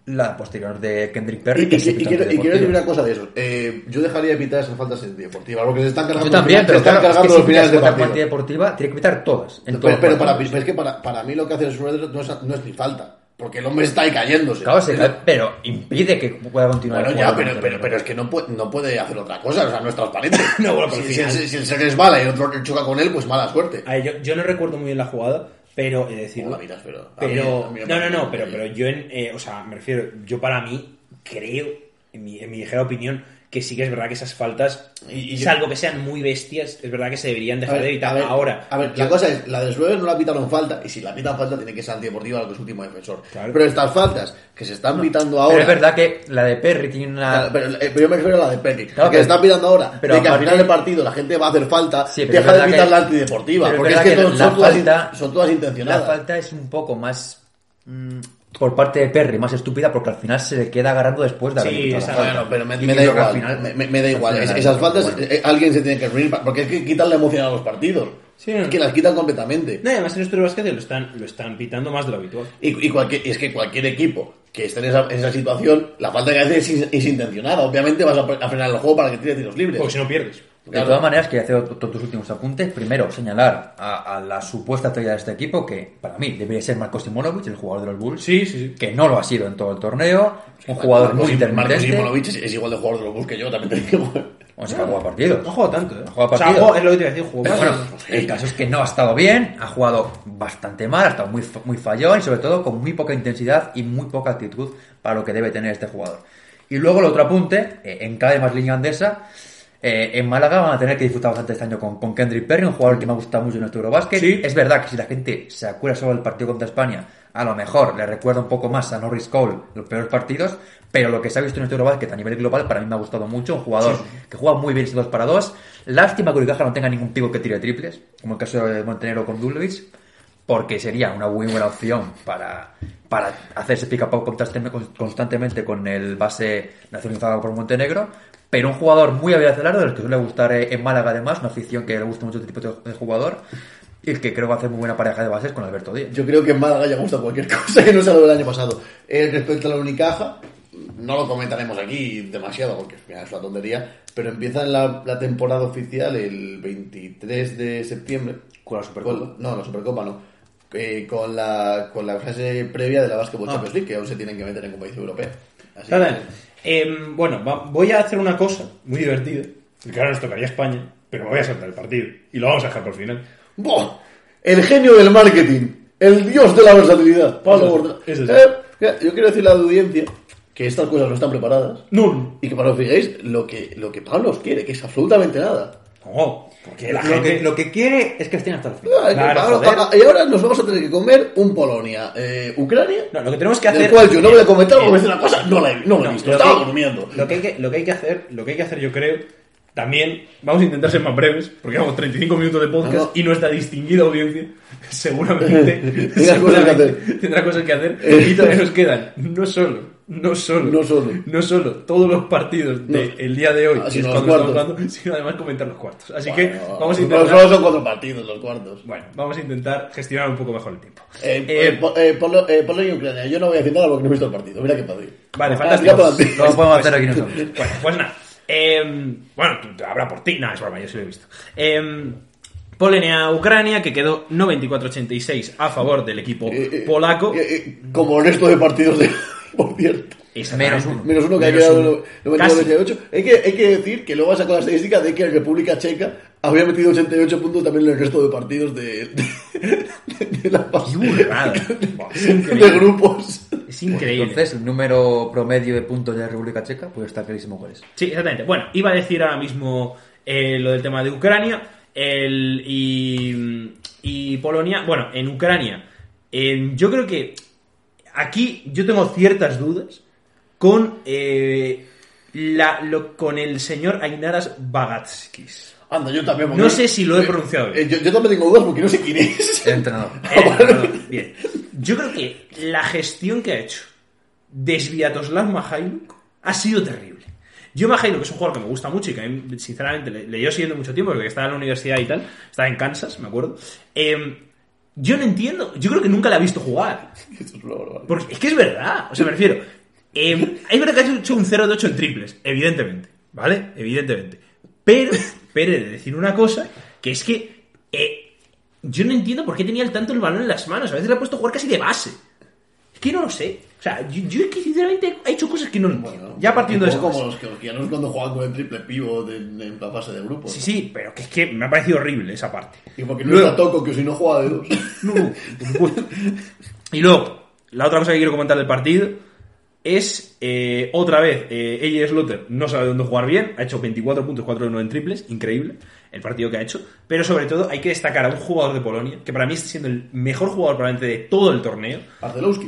la posterior de Kendrick Perry. Y, que y- se y quiero, y quiero decir una cosa de eso. Eh, yo dejaría de pitar esas faltas antideportivas, porque se están cargando, Yo también, se pero están claro, es que cargando si los finales de partido. antideportiva, tiene que pitar todas. En Pero, todos pero los para, es que para, para mí lo que hace el Schroeder no es, no es ni falta, porque el hombre está ahí cayéndose. Claro, se cae, pero impide que pueda continuar. Bueno, el ya, pero, pero, pero es que no puede, no puede hacer otra cosa, o sea, no es transparente. No, bueno, pero si, al si, final- si- si él se resbala y otro choca con él, pues mala suerte. A ver, yo, yo no recuerdo muy bien la jugada, pero es decir, No miras, pero- pero mí- no, no, no, pero, pero yo en, eh, o sea, me refiero, yo para mí creo, en mi, en mi ligera opinión, que sí que es verdad que esas faltas, Y- y yo- salvo que sean muy bestias, es verdad que se deberían dejar ver, de evitar a ver, ahora. A ver, la cosa es, la de Schroeder no la pitaron falta, y si la pitan falta tiene que ser antideportiva lo que es último defensor. Claro. Pero estas faltas que se están pitando Pero ahora... es verdad que la de Perry tiene una. Claro, pero, eh, pero yo me refiero a la de. Claro, que pero- se está pitando ahora. pero de que al final del partido la gente va a hacer falta. Sí, pero deja de pitar que- la antideportiva. pero Porque es que, que son, la todas, falta- son todas La intencionadas. falta es un poco más. mm, por parte de Perry, más estúpida, porque al final se le queda agarrando después de haber Sí, quitado la esa- falta. Bueno, pero me, me da al igual. final- me, me- me da al igual. Es- era esas faltas, bueno. eh, alguien se tiene que reunir. Porque es que quitan la emoción a los partidos. Sí, es no. que las quitan completamente. No, además en nuestro básquet lo están, lo están pitando más de lo habitual. Y, y cualquier, y es que cualquier equipo que esté en esa, en esa situación, la falta que hace es, es intencionada. Obviamente vas a, a frenar el juego para que tire tiros libres. Porque si no pierdes. De Claro. todas maneras, quería hacer otro- tus últimos apuntes. Primero, señalar a, a la supuesta estrella de este equipo, que para mí debería ser Marcos Simonovic, el jugador de los Bulls, Sí, sí, sí. que no lo ha sido en todo el torneo. Un jugador Marcos- muy Marcos intermitente. Simonovic es, es igual de jugador de los Bulls que yo, también te digo. O sea, que ha jugado partidos. No juega tanto, ¿eh? No juega O sea, es lo que te iba a decir, jugó Pero bueno, el caso es que no ha estado bien, ha jugado bastante mal, ha estado muy, fa- muy fallón y sobre todo con muy poca intensidad y muy poca actitud para lo que debe tener este jugador. Y luego el otro apunte, eh, en cada más línea andesa, eh, en Málaga van a tener que disfrutar bastante este año con, con Kendrick Perry, un jugador que me ha gustado mucho en nuestro Eurobasket. Sí. Es verdad que si la gente se acuerda solo del partido contra España, a lo mejor le recuerda un poco más a Norris Cole los peores partidos, pero lo que se ha visto en nuestro Eurobasket a nivel global para mí me ha gustado mucho, un jugador que juega muy bien ese 2 para 2. Lástima que Uricaja no tenga ningún pivo que tire triples, como el caso de Montenegro con Dulovic, porque sería una muy buena opción para, para hacerse pick up constantemente con el base nacionalizado por Montenegro, pero un jugador muy habilidoso, del que suele gustar eh, en Málaga además, una afición que le gusta mucho este tipo de de jugador, y el que creo va a hacer muy buena pareja de bases con Alberto Díaz. Yo creo que en Málaga ya gusta cualquier cosa que no sea lo del año pasado. Eh, respecto a la Unicaja, no lo comentaremos aquí demasiado porque es una tontería, pero empieza la, la temporada oficial el 23 de septiembre. ¿Con la Supercopa? Con- no, la Supercopa no. Eh, con, la, con la fase previa de la Basketball Ah. Champions League, que aún se tienen que meter en competición europea. Así que- em, bueno, va- voy a hacer una cosa muy divertida. Que ahora nos tocaría España, pero me voy a saltar el partido. Y lo vamos a dejar por el final. ¡Buah! El genio del marketing, el dios de la versatilidad, Pablo eso sí. Eh, yo quiero decirle a la audiencia que estas cosas no están preparadas No, y que para os fijéis lo que, lo que Pablo os quiere, que es absolutamente nada. no, porque la Lo gente... que, lo que quiere es que estén hasta el final. Es Claro, y ahora nos vamos a tener que comer un Polonia, eh, Ucrania, No, lo que tenemos que hacer... del cual yo no voy a comentar porque Eh, dice una cosa, no la he, no la he No, visto, lo estaba que- durmiendo. Lo que, hay que, lo que hay que hacer, lo que hay que hacer, yo creo, también vamos a intentar ser más breves, porque llevamos 35 minutos de podcast No, no. y nuestra distinguida audiencia seguramente, Tendrá cosas que seguramente hacer. tendrá cosas que hacer Eh. y todavía nos quedan no solo no solo, No solo. no solo todos los partidos del día de hoy, Ah, que sino es los cuando estamos cuartos. jugando, sino además comentar los cuartos. Así que vamos a no, intentar, solo son cuatro partidos los cuartos. bueno, vamos a intentar gestionar un poco mejor el tiempo. Eh, Eh, eh, po- Polo- Polonia y Ucrania. Yo no voy a decir nada porque no he visto el partido. Mira qué padre. Vale, Ah, fantástico. adelante. Lo podemos hacer aquí nosotros. Bueno, pues nada. Eh, bueno, habrá por ti. No, es broma, yo sí lo he visto. Eh, Polonia-Ucrania, que quedó 94-86 a favor del equipo Eh, eh, polaco. eh, como resto de partidos de. Por cierto. Menos uno. Menos uno que ha Menos quedado en Casi. 98. Hay que, hay que decir que luego ha sacado la estadística de que República Checa había metido 88 puntos también en el resto de partidos de, de, de la Qué de increíble. grupos. Es increíble. Entonces, el número promedio de puntos de la República Checa, pues está clarísimo cuál es. Sí, exactamente. Bueno, iba a decir ahora mismo eh, lo del tema de Ucrania el, y, y Polonia. Bueno, en Ucrania, eh, yo creo que aquí yo tengo ciertas dudas con, eh, la, lo- con el señor Ainaras Bagatskis. Anda, yo también. porque- No sé si lo he pronunciado bien. Eh, yo, yo también tengo dudas porque no sé quién es. El entrenador. Eh, perdón, bien. Yo creo que la gestión que ha hecho de Sviatoslav Mihailuk ha sido terrible. Yo Mihailuk es un jugador que me gusta mucho y que a mí, sinceramente le, le llevo siguiendo mucho tiempo porque estaba en la universidad y tal, estaba en Kansas, me acuerdo. Eh, yo no entiendo, yo creo que nunca la he visto jugar. Es. Porque es que es verdad, o sea, me refiero. Eh, es verdad que ha hecho un 0 de 8 en triples, evidentemente, ¿vale? Evidentemente. Pero, pero he de decir una cosa, que es que eh, yo no entiendo por qué tenía tanto el balón en las manos. A veces le ha puesto a jugar casi de base. Que no lo sé. O sea, yo, yo es que sinceramente ha hecho cosas que no entiendo. Bueno, ya partiendo de eso. poco como los georgianos cuando juegan con el triple pivot en, en la fase de grupos. Sí, sí, pero que es que me ha parecido horrible esa parte. Y porque no está Toco, que si no juega de dos. No, no, por supuesto. Y luego, la otra cosa que quiero comentar del partido es, eh, otra vez, eh, AJ Slaughter no sabe dónde jugar bien, ha hecho 24 puntos, 4 de 9 en triples, increíble el partido que ha hecho, pero sobre todo hay que destacar a un jugador de Polonia, que para mí está siendo el mejor jugador probablemente de todo el torneo,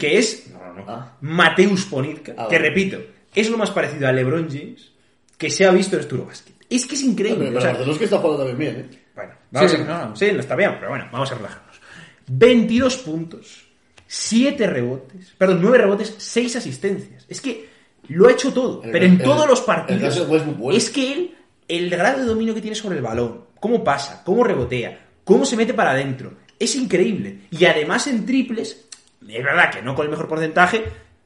que es, no, no, no, Ah. Mateusz Ponitka, Ah, que repito, es lo más parecido a LeBron James que se ha visto en el Eurobasket. Es que es increíble. Pero, o pero sea, Arcelowski está jugando también bien, ¿eh? bueno, vamos Sí, a- sí, no, no. sí, no está bien, pero bueno, vamos a relajarnos. 22 puntos, 7 rebotes, perdón, 9 rebotes, 6 asistencias. Es que lo ha hecho todo, El- pero en el- todos los partidos. Es que él, el grado de dominio que tiene sobre el balón, cómo pasa, cómo rebotea, cómo se mete para adentro, es increíble. Y además en triples, es verdad que no con el mejor porcentaje,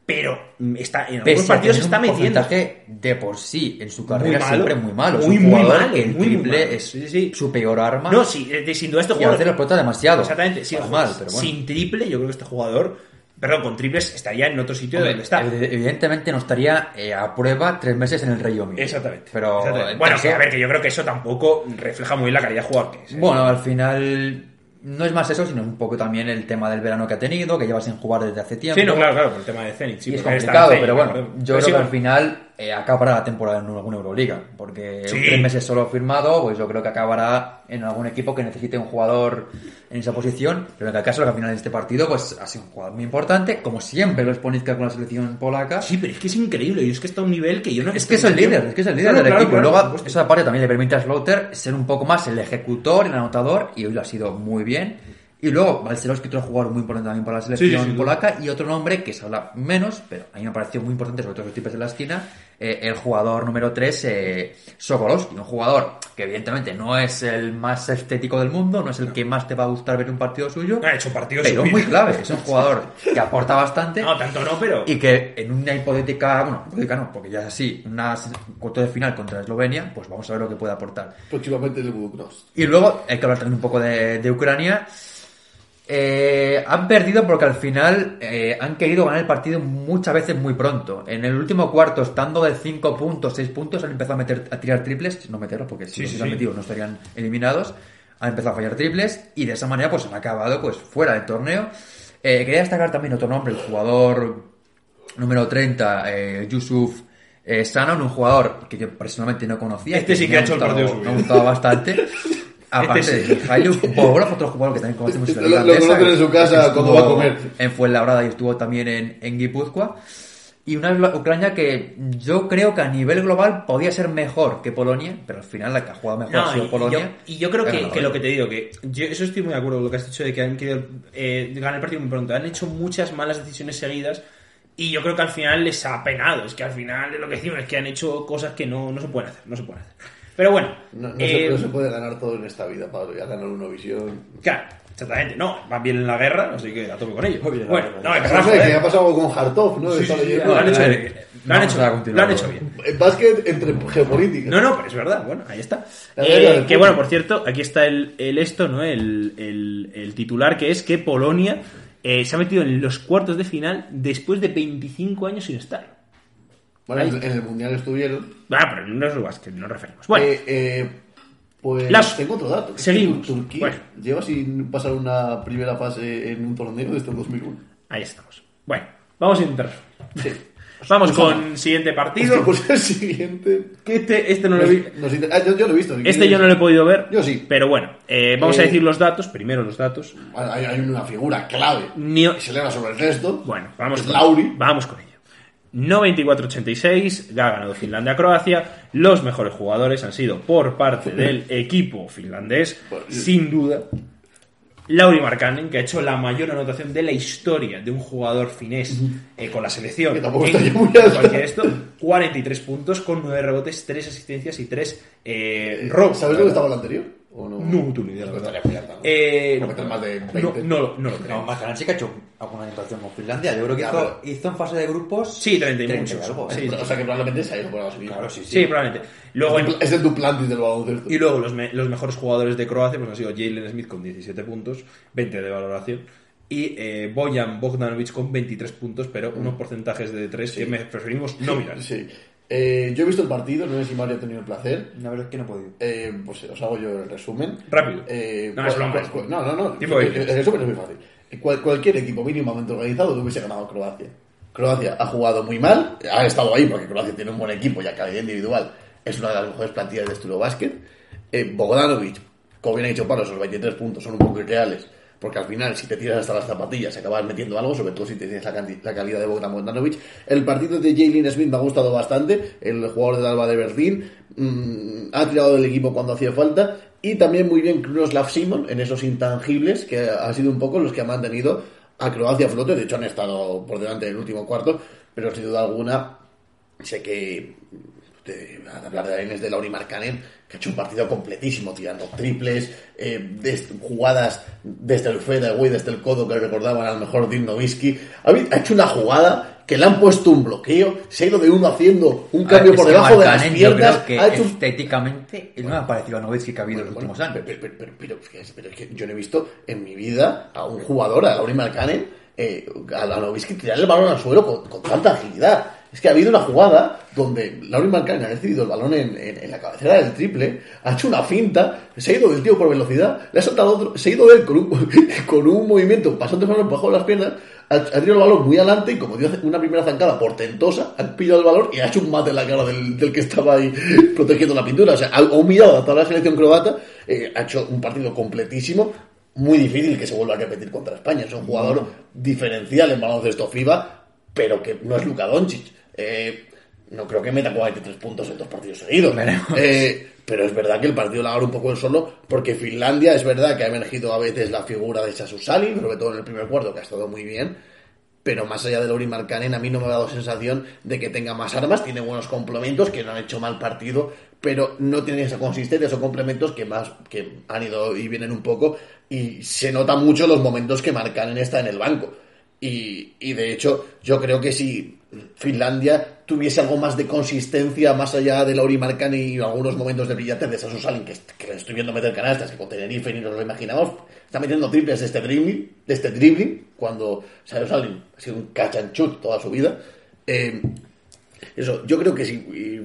pero está, en algunos Pese a partidos está metiendo. de por sí en su Muy carrera malo. siempre muy malo. Es Muy, muy malo, el muy, muy triple malo. es Sí, sí, sí. su peor arma. No, sí, eh, sin duda este y a jugador. veces lo explota demasiado. Exactamente, sin, Para mal, pero bueno. sin triple, yo creo que este jugador, perdón, con triples estaría en otro sitio de donde está. ev- Evidentemente no estaría eh, a prueba tres meses en el Rey Omi. Exactamente. Pero exactamente. Bueno, que a ver, que yo creo que eso tampoco refleja muy bien la calidad de jugador que es. ¿eh? Bueno, al final no es más eso, sino un poco también el tema del verano que ha tenido, que lleva sin jugar desde hace tiempo. sí, no, claro, claro, por el tema de Zenit. Sí, y es complicado, Zenit, pero bueno, claro. yo Pero creo sí, que al final eh, acabará la temporada en alguna Euroliga, porque Sí. tres meses solo firmado, pues yo creo que acabará en algún equipo que necesite un jugador en esa posición, pero en el caso que al final de este partido, pues ha sido un jugador muy importante, como siempre lo es Ponitka con la selección polaca. Sí, pero es que es increíble y es que está a un nivel que yo no Es que es el líder, es que es el líder Claro, del claro, equipo. claro, luego, esa parte también le permite a Slaughter ser un poco más el ejecutor, el anotador, y hoy lo ha sido muy bien. Y luego, Balcerovski, otro jugador muy importante también para la selección Sí, sí, sí, polaca, y otro nombre que se habla menos, pero a mí me pareció muy importante, sobre todo los tipos de la esquina, eh, el jugador número 3, eh, Sokolowski, un jugador que evidentemente no es el más estético del mundo, no es el que más te va a gustar ver un partido suyo, Ha hecho partidos pero muy clave, es un jugador que aporta bastante. No, tanto no, pero. Y que en una hipotética, bueno, hipotética no, porque ya es así, una cuarto de final contra Eslovenia, pues vamos a ver lo que puede aportar. Próximamente el Buduknost. Y luego hay que hablar también un poco de, de Ucrania. Eh, han perdido porque al final eh, han querido ganar el partido muchas veces muy pronto. En el último cuarto, estando de 5 puntos, 6 puntos, han empezado a, meter, a tirar triples, no meterlos porque si Sí, los sí, sí. metido no estarían eliminados. Han empezado a fallar triples y de esa manera pues han acabado pues fuera del torneo. Eh, quería destacar también otro nombre, el jugador número 30, eh, Yusuf eh, Sanon, un jugador que yo personalmente no conocía. Este sí me que ha hecho el gustado- partido suyo. Me ha gustado bastante. Aparte Este de Mihailuk, Bogorov, otro jugador que también conocemos Lo- Liga lo Andesa, conocen en su casa cuando va a comer. En Fuenlabrada y estuvo también en, en Guipúzcoa. Y una Ucrania que yo creo que a nivel global podía ser mejor que Polonia, pero al final la que ha jugado mejor ha No, sido y, Polonia. yo, y yo creo Ha que, que lo que te digo, que yo eso estoy muy de acuerdo con lo que has dicho de que han querido eh, ganar el partido muy pronto. Han hecho muchas malas decisiones seguidas Y yo creo que al final les ha penado. Es que al final lo que decimos es que han hecho cosas que no, no se pueden hacer. No se pueden hacer. Pero bueno. No, no eh, se, no se puede ganar todo en esta vida, Pablo. Ya ganar una visión. Claro, exactamente. No, van bien en la guerra, así que a tope con ellos. Muy bien, bueno, no, es No verdad, que ha pasado algo con Hartov, ¿no? Sí, sí, sí, leyendo. lo han hecho Eh, bien. Lo han hecho bien. continuar Lo han hecho con- bien. El básquet entre geopolítica. No, no, pero es verdad, bueno, ahí está. Eh, que bueno, por cierto, aquí está el, el esto, ¿no? El, el- el titular que es que Polonia eh, se ha metido en los cuartos de final después de 25 años sin estar. Bueno, en, en el mundial estuvieron. Ah, pero no es el básquet, nos referimos. Bueno, Eh, eh, pues Las- tengo otro dato. que Seguimos. que Turquía Bueno. lleva sin pasar una primera fase en un torneo desde el 2001. ahí estamos. Bueno, vamos a intentar. Sí. Vamos Ojalá. con siguiente Es que partido. pues el siguiente. Que este, este no lo vi. Nos inter- ah, yo, yo lo he visto. si Este quieres. yo no lo he podido ver. Yo sí. Pero bueno, eh, vamos a decir los datos. Primero los datos. Hay, hay una figura clave Ni- que se eleva sobre el resto. Bueno, vamos Es con Lauri. Vamos con ello. No 24-86, ha ganado Finlandia-Croacia. Los mejores jugadores han sido por parte del equipo finlandés, sin duda. Lauri Markkanen, que ha hecho la mayor anotación de la historia de un jugador finés eh, con la selección. Que tampoco en está cualquier esto, 43 puntos con 9 rebotes, 3 asistencias y 3 eh, robos. ¿Sabes dónde estaba el anterior? ¿O no? No, tú ni idea, la No verdad. ¿no? Eh, meter más de no, 20. no, lo- no lo creo. No, Marcanan sí que ha hecho alguna anotación con Finlandia. Yo creo que Ya, hizo, hizo en fase de grupos. Sí, 30 y 30 muchos. algo, ¿eh? Sí, O sea que probablemente se ha ido por la subida. Claro, sí, sí. Sí, probablemente. Luego, en- Es el Duplantis del baloncesto. y luego los, me- los mejores jugadores de Croacia pues han sido Jalen Smith con 17 puntos, 20 de valoración, y eh, Bojan Bogdanovic con 23 puntos, pero unos porcentajes de 3 que me preferimos no mirar. Sí. Eh, yo he visto el partido, no sé si Mario ha tenido el placer. La verdad es que no he podido. Eh, pues os hago yo el resumen. Rápido. Eh, No, cual- cual- cual- no, no, no. Tiempo el, resumen es muy fácil. Eh, cual- cualquier equipo mínimamente organizado hubiese ganado a Croacia. Croacia ha jugado muy mal, ha estado ahí porque Croacia tiene un buen equipo y a calidad individual es una de las mejores plantillas de Eurobasket. Eh, Bogdanovic, como bien ha dicho Pablo, esos 23 puntos son un poco irreales. Porque al final, si te tiras hasta las zapatillas, acabas metiendo algo, sobre todo si tienes la, la calidad de Bogdan Bogdanovic. El partido de Jalen Smith me ha gustado bastante, el jugador del Alba de Berlín. mm, ha tirado del equipo cuando hacía falta. Y también muy bien Krunoslav Simon en esos intangibles, que ha sido un poco los que han mantenido a Croacia a flote. De hecho, han estado por delante del último cuarto, pero sin duda alguna, sé que de, hablar de Arenes de Lauri Markkanen, que ha hecho un partido completísimo, tirando triples, eh, des- jugadas desde el fadeaway, desde el codo que recordaban al mejor Dirk Nowitzki. Ha, hecho una jugada que le han puesto un bloqueo, se ha ido de uno haciendo un cambio por debajo de las yo piernas, creo que ha hecho estéticamente no me ha parecido a Nowitzki que ha habido en los bueno, últimos años. Pero, pero- pero- pero- es- que yo no he visto en mi vida a un jugador, a Lauri Markkanen, eh, a Nowitzki tirar el balón al suelo con, con tanta agilidad. Es que ha habido una jugada donde Lauri Markkanen ha recibido el balón en, la cabecera del triple, ha hecho una finta, se ha ido del tío por velocidad, le ha soltado otro, se ha ido él con un, con un movimiento pasando balón bajo las piernas, ha, tirado el balón muy adelante y como dio una primera zancada portentosa, ha pillado el balón y ha hecho un mate en la cara del, que estaba ahí protegiendo la pintura. O sea, ha humillado a toda la selección croata, eh, ha hecho un partido completísimo, muy difícil que se vuelva a repetir contra España. Es un jugador diferencial en baloncesto FIBA, pero que no es Luka Doncic. Eh, no creo que meta 43 puntos en dos partidos seguidos. Eh, pero es verdad que el partido le agarra un poco el solo, porque Finlandia es verdad que ha emergido a veces la figura de Sasu Salin, sobre todo en el primer cuarto, que ha estado muy bien. Pero más allá de Lauri Markkanen, a mí no me ha dado sensación de que tenga más armas, tiene buenos complementos, que no han hecho mal partido, pero no tienen esa consistencia, esos complementos que más que han ido y vienen un poco, y se nota mucho los momentos que Markkanen está en el banco. Y, y de hecho, yo creo que si Finlandia tuviese algo más de consistencia, más allá de Lauri Markkanen y algunos momentos de brillantez de Sasu Salin, que, estoy viendo meter canastas, que con Tenerife ni nos lo imaginamos, está metiendo triples de este dribbling, de este dribbling cuando Sasu Salin ha sido un shoot toda su vida. Eh, eso, yo creo que si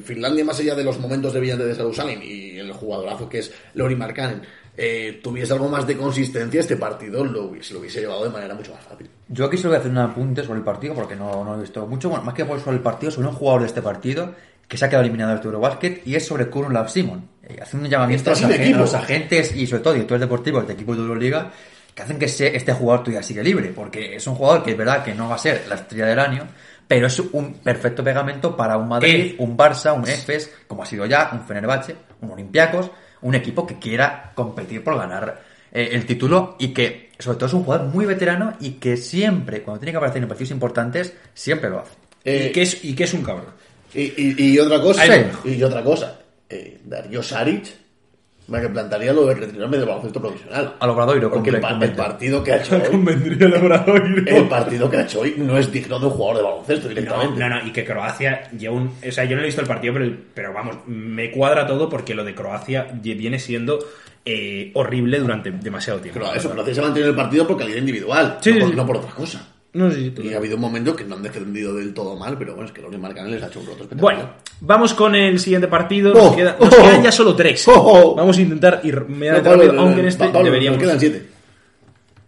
Finlandia, más allá de los momentos de brillante de Saru Salin y el jugadorazo que es Lauri Markkanen, eh, tuviese algo más de consistencia, este partido lo hubiese, lo hubiese llevado de manera mucho más fácil. Yo aquí solo voy a hacer un apunte sobre el partido porque no, no he visto mucho. Bueno, más que por sobre el partido, sobre un jugador de este partido que se ha quedado eliminado de este Eurobasket y es sobre Kurun Simon. Eh, haciendo un llamamiento a los, sin agen- equipo. a los agentes y sobre todo directores deportivos de equipos de Euroliga que hacen que se- este jugador todavía sigue libre porque es un jugador que es verdad que no va a ser la estrella del año pero es un perfecto pegamento para un Madrid, Eh. un Barça, un Efes, como ha sido ya, un Fenerbahce, un Olympiacos, un equipo que quiera competir por ganar eh, el título y que, sobre todo, es un jugador muy veterano y que siempre, cuando tiene que aparecer en partidos importantes, siempre lo hace. Eh, y, que es, y que es un cabrón. y, y- y otra cosa, y otra cosa, eh, Darío Saric me replantaría lo de retirarme del baloncesto profesional. Al Obradoiro, Porque el, pa- el partido que ha hecho hoy, Convendría el el partido que ha hecho hoy no es digno de un jugador de baloncesto No, directamente. no, no, y que Croacia lleva un... O sea, yo no he visto el partido, pero, pero vamos, me cuadra todo porque lo de Croacia viene siendo eh, horrible durante demasiado tiempo. Pero eso, Croacia se ha mantenido en el partido por calidad individual, Sí, no, por, sí. no por otra cosa. No sé si tú- Y ha habido un momento que no han defendido del todo mal, pero bueno, es que Loris Marcanen les ha hecho un roto. Bueno, vamos con el siguiente partido. Oh, nos, queda- nos oh, quedan ya solo tres. Oh. Vamos a intentar ir medianamente No, rápido, aunque en este Pa- Pablo, deberíamos... Nos quedan siete.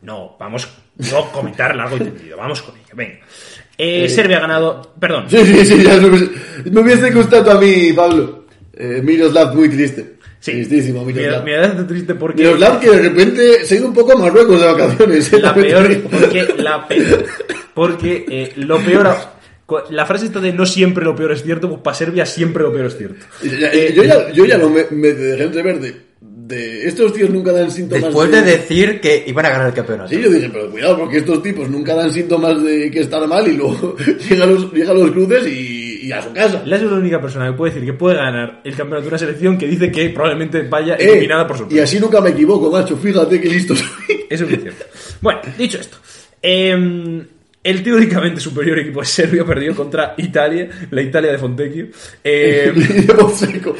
No, vamos no comentar largo y tendido. Vamos con ello. Venga. Eh, Serbia ha ganado... Perdón. Sí, sí, sí, ya me, me hubiese gustado a mí, Pablo. Eh, Miroslav muy triste. Sí. Tristísimo, Miroslav. me hace triste porque... Miroslav que de repente se ha ido un poco a Marruecos de vacaciones. ¿eh? La peor, porque, la pe- porque eh, lo peor, la frase esta de no siempre lo peor es cierto, pues para Serbia siempre lo peor es cierto. Yo ya, yo ya, yo ya no me, me dejé entrever de, de estos tíos nunca dan síntomas Después de decir que iban a ganar el campeonato. Sí, yo dije, pero cuidado, porque estos tipos nunca dan síntomas de que están mal y luego llegan los, llegan los cruces y, y a su casa. La es la única persona que puede decir que puede ganar el campeonato de una selección que dice que probablemente vaya Eh, eliminada por y sorpresa. así nunca me equivoco, macho. Fíjate que listo soy. Eso es muy cierto. Bueno, dicho esto, em, el teóricamente superior equipo de Serbia perdió contra Italia, la Italia de Fontecchio. Y Pozseco.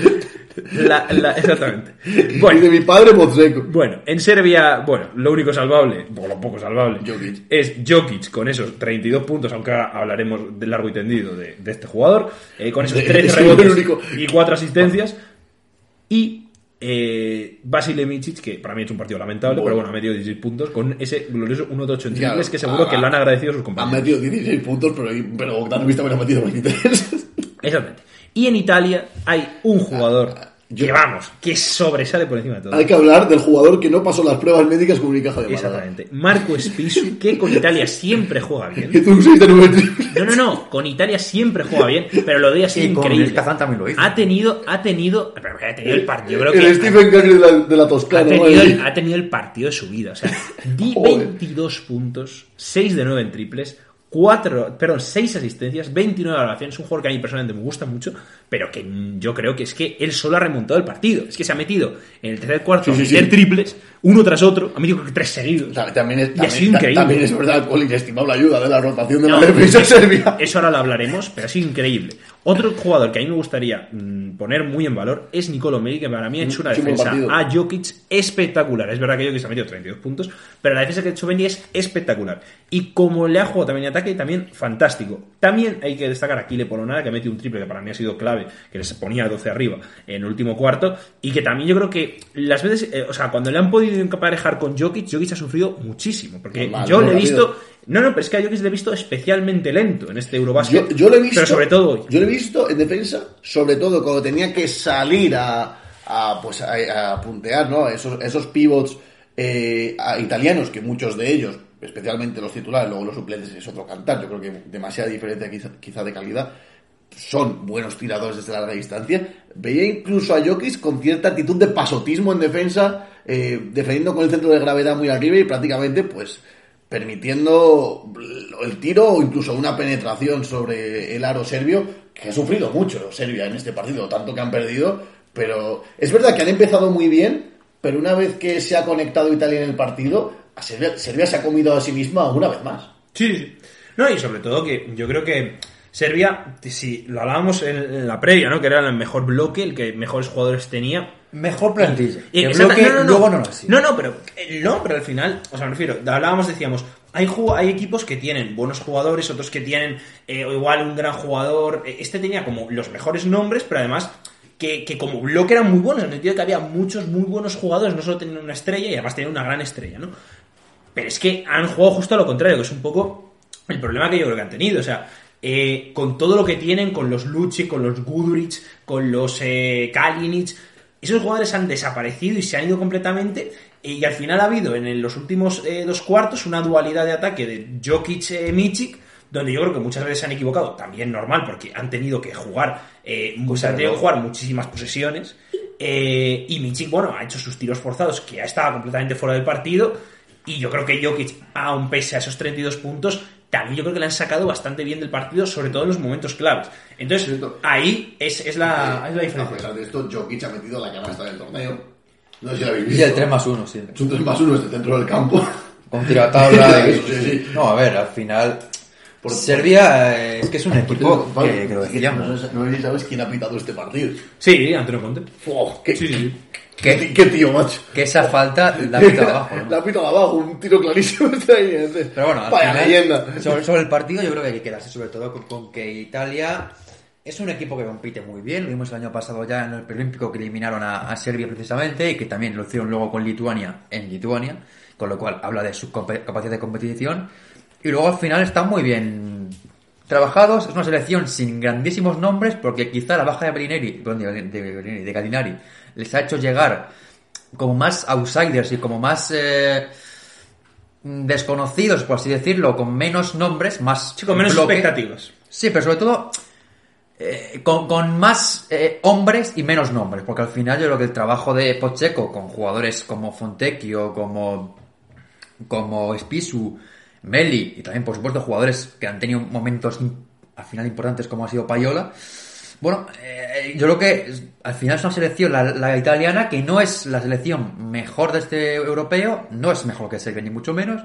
La- la- exactamente. Y Bueno, de mi padre Pozseco. Bueno, en Serbia, bueno, lo único salvable, o lo poco salvable, Jokic. es Jokic con esos 32 puntos, aunque ahora hablaremos de largo y tendido de, de este jugador, eh, con esos De- 13 es el rebotes único. y 4 asistencias, y eh, Basile Micic, que para mí es un partido lamentable, Bueno. pero bueno, ha metido 16 puntos, con ese glorioso 1 de 8 en Claro. triples que seguro que Ah, lo han agradecido sus Han compañeros. metido 16 puntos, pero, pero Bogdanovich también ha metido 23. Exactamente. Y en Italia hay un jugador yo- que, vamos, que sobresale por encima de todo. Hay que hablar del jugador que no pasó las pruebas médicas con Unicaja de Málaga. Exactamente. Marco Spisu, que con Italia siempre juega bien. Hizo un 6 de 9 triples. No, no, no, con Italia siempre juega bien, pero lo de ha Y con increíble. Luis Kazan también lo hizo. Ha tenido, ha tenido, pero ha tenido el partido, yo creo que El Stephen Curry de la, de la ha Toscana. tenido, el, mía. ha tenido el partido de su vida. O sea, di Joder. 22 puntos, 6 de 9 en triples, 4, perdón, 6 asistencias, 29 valoraciones. Es un jugador que a mí personalmente me gusta mucho, pero que yo creo que es que él solo ha remontado el partido. Es que se ha metido en el tercer cuarto Sí, sí, meter sí. triples, uno tras otro. Ha metido que tres seguidos. Ta- También es, Y ha sido increíble. también es verdad con la inestimable ayuda de la rotación de No, la defensa serbia. Eso ahora lo hablaremos, pero ha sido increíble. Otro jugador que a mí me gustaría mm, poner muy en valor es Nicolo Meli, que para mí ha hecho una defensa a Jokic espectacular. Es verdad que Jokic ha metido 32 puntos, pero la defensa que ha hecho Bendy es espectacular. Y como le ha jugado también en ataque, también fantástico. También hay que destacar a Kile Polonara, que ha metido un triple que para mí ha sido clave, que les ponía 12 arriba en el último cuarto, y que también yo creo que las veces, eh, o sea, cuando le han podido emparejar con Jokic, Jokic ha sufrido muchísimo, porque yo le he visto... No, no, pero es que a Jokic le he visto especialmente lento en este Eurobasket. Yo, yo lo he visto. Pero sobre todo hoy. Yo lo he visto en defensa, sobre todo cuando tenía que salir a, a, pues a, a puntear, ¿no? Esos, esos pivots eh, a- italianos, que muchos de ellos, especialmente los titulares, luego los suplentes es otro cantar. Yo creo que demasiada diferencia quizá, quizá de calidad. Son buenos tiradores desde larga distancia. Veía incluso a Jokic con cierta actitud de pasotismo en defensa, eh, defendiendo con el centro de gravedad muy arriba y prácticamente, pues, permitiendo el tiro o incluso una penetración sobre el aro serbio, que ha sufrido mucho Serbia en este partido, tanto que han perdido, pero es verdad que han empezado muy bien, pero una vez que se ha conectado Italia en el partido, Serbia se ha comido a sí misma una vez más. Sí, sí. No, y sobre todo que yo creo que Serbia, si lo hablábamos en, la previa, ¿no? Que era el mejor bloque, el que mejores jugadores tenía. Mejor plantilla. Y- Que exacta- bloque luego no lo. No, no, pero no, pero al final, o sea, me refiero, hablábamos, decíamos, hay hay equipos que tienen buenos jugadores, otros que tienen eh, igual un gran jugador. Eh, Este tenía como los mejores nombres, pero además que, que como bloque eran muy buenos, en el sentido de que había muchos muy buenos jugadores, no solo tenían una estrella y además tenían una gran estrella, ¿no? Pero es que han jugado justo a lo contrario, que es un poco el problema que yo creo que han tenido. O sea, eh, con todo lo que tienen, con los Luchi, con los Guduric, con los eh, Kalinic, esos jugadores han desaparecido y se han ido completamente. eh, Y al final ha habido en los últimos eh, dos cuartos una dualidad de ataque de Jokic-Michik, donde yo creo que muchas veces se han equivocado, también normal, porque han tenido que jugar, eh, han tenido que jugar muchísimas posesiones. Eh, y Michik, bueno, ha hecho sus tiros forzados, que ya estaba completamente fuera del partido. Y yo creo que Jokic, aun pese a esos 32 puntos, también yo creo que le han sacado bastante bien del partido, sobre todo en los momentos claves. Entonces, Cierto. ahí es, es, la, es la A diferencia. pesar de esto, Jokic ha metido la canasta del torneo. No sé si lo habéis Y visto. el 3 más 1, sí. Es un 3 más 1 este centro del campo. Con tiro a tabla. Y- sí, sí. No, a ver, al final. Por- Serbia eh, es que es un equipo Vale, que, que lo decíamos. No sé no si sabes quién ha pitado este partido. Sí, Antonio Conte. Fua, qué, Sí, sí, sí. Qué, qué tío, macho. que esa falta la pita abajo. ¿no? La ha pitado abajo, un tiro clarísimo. Pero bueno, al Vaya final, leyenda. Sobre, sobre el partido yo creo que hay que quedarse sobre todo con, con que Italia es un equipo que compite muy bien. Lo vimos el año pasado ya en el preolímpico que eliminaron a, a Serbia precisamente y que también lo hicieron luego con Lituania en Lituania, con lo cual habla de su capacidad de competición. Y luego al final están muy bien trabajados. Es una selección sin grandísimos nombres porque quizá la baja de Bellinelli, de, de, de Gallinari les ha hecho llegar como más outsiders y como más... eh, desconocidos, por así decirlo, con menos nombres, más Sí, con menos bloque. expectativas. Sí, pero sobre todo eh, con, con más eh, hombres y menos nombres, porque al final yo creo que el trabajo de Pocheco con jugadores como Fontecchio, como como Spisu, Meli y también por supuesto jugadores que han tenido momentos al final importantes como ha sido Payola. Bueno, eh, yo creo que al final es una selección, la, italiana, que no es la selección mejor de este europeo, no es mejor que Serbia ni mucho menos,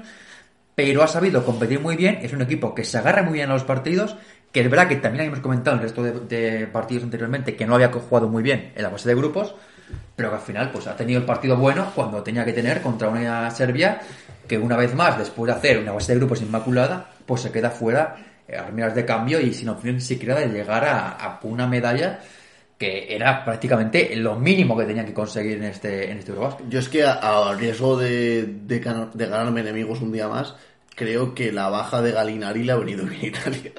pero ha sabido competir muy bien, es un equipo que se agarra muy bien a los partidos, que es verdad que también hemos comentado en el resto de, de partidos anteriormente que no había jugado muy bien en la fase de grupos, pero que al final pues ha tenido el partido bueno cuando tenía que tener contra una Serbia que una vez más, después de hacer una base de grupos inmaculada, pues se queda fuera eh, a primeras de cambio y sin opción ni siquiera de llegar a, una medalla que era prácticamente lo mínimo que tenían que conseguir en este, en este Eurobasket. Yo es que a, riesgo de, de, gana- de ganarme enemigos un día más, creo que la baja de Galinari le ha venido bien Italia.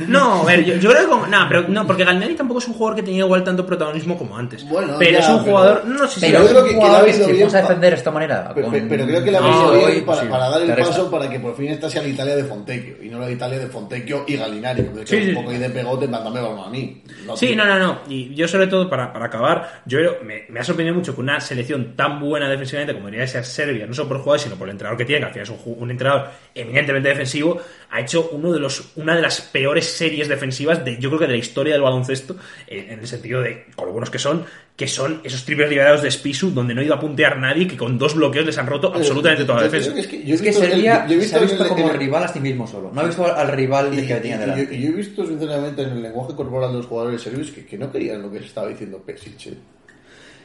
No, a ver, yo, yo creo que como, no, pero no, porque Gallinari tampoco es un jugador que tenía igual tanto protagonismo como antes. Bueno, pero ya, es un pero- jugador, no sé si Pero es creo un que- que jugador que bien vamos a defender de esta manera. Pero, con- pero creo que le ha No, venido hoy, para, sí, para dar el resta. paso para que por fin esta sea la Italia de Fontecchio y no la Italia de Fontecchio y Galinari. Porque Sí, es sí. un poco ahí de pegote, mándame balón a mí. Sí, tío. no, no, no. Y yo sobre todo, para, para acabar, yo creo- me, me ha sorprendido mucho que una selección tan buena defensivamente como debería ser Serbia, no solo por jugadores, sino por el entrenador que tiene, que al final es un, un entrenador eminentemente defensivo, ha hecho uno de los, una de las peores series defensivas de, yo creo que de la historia del baloncesto, en el sentido de, con lo buenos que son, que son esos triples liberados de Spisu, donde no ha ido a puntear nadie, que con dos bloqueos les han roto absolutamente toda la defensa. es que yo he Es que visto yo he se ha visto el- como el- rival a sí mismo solo. No ha visto al rival Y, que tenía delante. y yo, yo he visto sinceramente en el lenguaje corporal de los jugadores serbios que, que no querían lo que se estaba diciendo Pesic. ¿eh?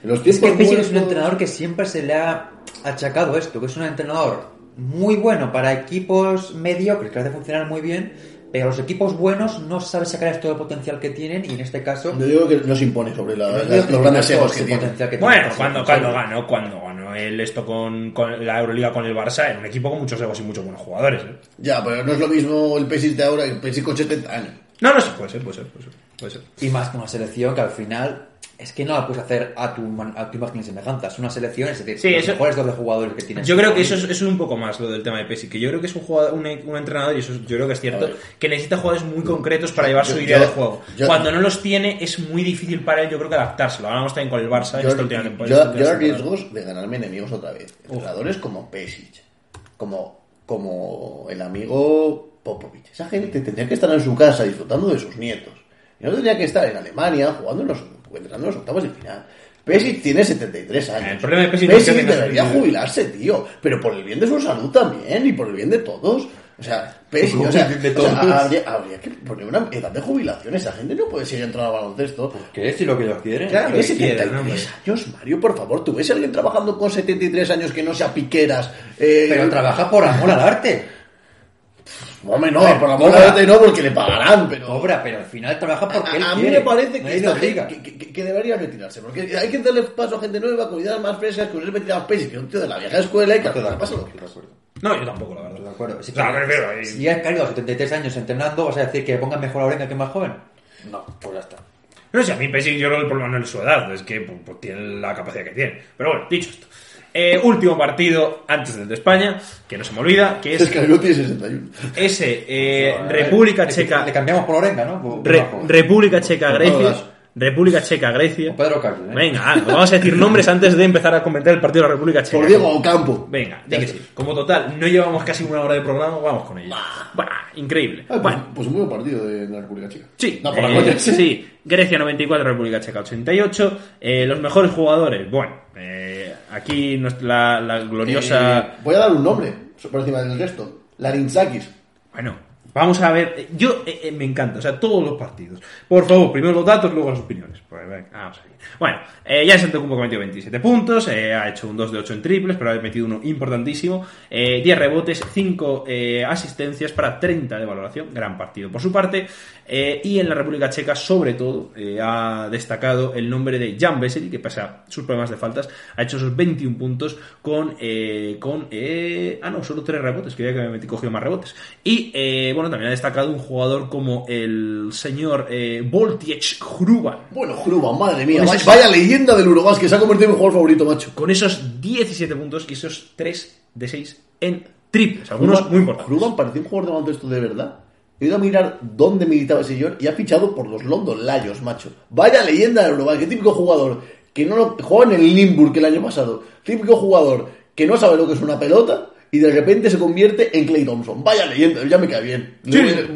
Los Es que Pesic es un entrenador que siempre se le ha achacado esto, que es un entrenador muy bueno para equipos mediocres que hace funcionar muy bien, pero los equipos buenos no sabe sacar todo el potencial que tienen y en este caso Yo digo que no se impone sobre la, los grandes egos que tiene. que. Bueno, cuando, cuando ganó, cuando ganó él esto con, con la Euroliga con el Barça, era un equipo con muchos egos y muchos buenos jugadores. ¿eh? Ya, pero no es lo mismo el Pesic de ahora que el Pesic con 70 años. No, no, sí, puede ser, puede ser, puede ser. Puede ser. Y más que una selección que al final es que no la puedes hacer a tu, a tu imagen y semejanza. Es una selección, es decir, Sí, los eso- mejores dos de jugadores que tienes. Yo creo que eso es, eso es un poco más lo del tema de Pesi, que yo creo que es un jugador, un, un entrenador, y eso es- yo creo que es cierto, que necesita jugadores muy concretos para llevar su idea yo- de juego. yo- Cuando no los tiene, es muy difícil para él, yo creo que adaptarse. Lo hablamos también con el Barça en Yo, esta última temporada. yo- riesgos de ganarme enemigos otra vez. Entrenadores como Pesic, como, como el amigo Popovich. Esa gente tendría que estar en su casa disfrutando de sus nietos. Y no tendría que estar en Alemania jugando en los, entrenando en los octavos de final. Pesic tiene 73 años. El problema de Pesic es que debería 73. jubilarse, tío. Pero por el bien de su salud también y por el bien de todos. O sea, Pesic, o sea, de o sea, todos. habría, habría que poner una edad de jubilación. Esa gente no puede seguir entrando al baloncesto. ¿Qué es si lo que ellos quieren? Claro, que que quiera, 73 ¿no? años, Mario, por favor. ¿Tú ves a alguien trabajando con 73 años que no sea piqueras? Eh, Pero trabaja por amor al arte. Hombre, no, A por amor cobra. no, porque le pagarán, pero... Cobra, pero al final trabaja porque él a, a mí quiere. me parece que, esta gente- que, que- que debería retirarse, porque hay que darle paso a gente nueva, con ideas más frescas, que hubiese metido a Pesi, que es un tío de la vieja escuela y que al final pasa lo que. No, yo tampoco, la verdad. De acuerdo. Si, O sea, me refiero ahí. si has caído a 73 años entrenando, ¿vas a decir que ponga mejor a Orenga que más joven? No, pues ya está. No sé, a mí Pesic yo creo que el problema no es su edad, es que pues, pues, tiene la capacidad que tiene. Pero bueno, dicho esto. Eh, último partido antes del de España, que no se me olvida, que Es es que no tiene 61. ese eh, República Checa Le cambiamos por Orenga, ¿no? Por- por Re- más joven. República Checa, Grecia. República Checa, Grecia. Pedro Carlos, ¿eh? Venga, ah, vamos a decir nombres antes de empezar a comentar el partido de la República Checa. Por Diego Ocampo. Venga, que sí. Como total, no llevamos casi una hora de programa, vamos con ello. Bah, increíble. Ah, pues, Bueno, pues un buen partido de la República Checa. Sí, No, por la eh, coña. sí, Grecia 94, República Checa 88. Eh, los mejores jugadores, bueno, eh, aquí la, la gloriosa... Eh, voy a dar un nombre por encima del resto. Larinzakis. Bueno, vamos a ver. Yo eh, eh, me encanta, o sea, todos los partidos. Por favor, primero los datos, luego las opiniones. Pues. Bueno, eh, ya Antetokounmpo que ha metido 27 puntos, eh, ha hecho un 2 de 8 en triples, pero ha metido uno importantísimo. Eh, 10 rebotes, 5 eh, asistencias para 30 de valoración. Gran partido por su parte. Eh, y en la República Checa, sobre todo, ha destacado el nombre de Jan Vesely, que pese a sus problemas de faltas, ha hecho esos 21 puntos con. con ah, no, solo 3 rebotes, que que me cogido más rebotes. Y bueno, también ha destacado un jugador como el señor Voltiech Hruban. Bueno, Gruban, madre mía. Con Vaya, leyenda del Uruguay que se ha convertido en mi jugador favorito, macho. Con esos 17 puntos y esos 3 de 6 en triples, algunos Gruban- muy importantes. Gruban parecía un jugador de baloncesto de verdad. He ido a mirar dónde militaba ese señor y ha fichado por los London Lions, macho. Vaya leyenda del Uruguay, qué típico jugador que no lo, jugaba en el Limburg el año pasado. Típico jugador que no sabe lo que es una pelota y de repente se convierte en Clay Thompson. Vaya leyenda, ya me cae bien. Sí.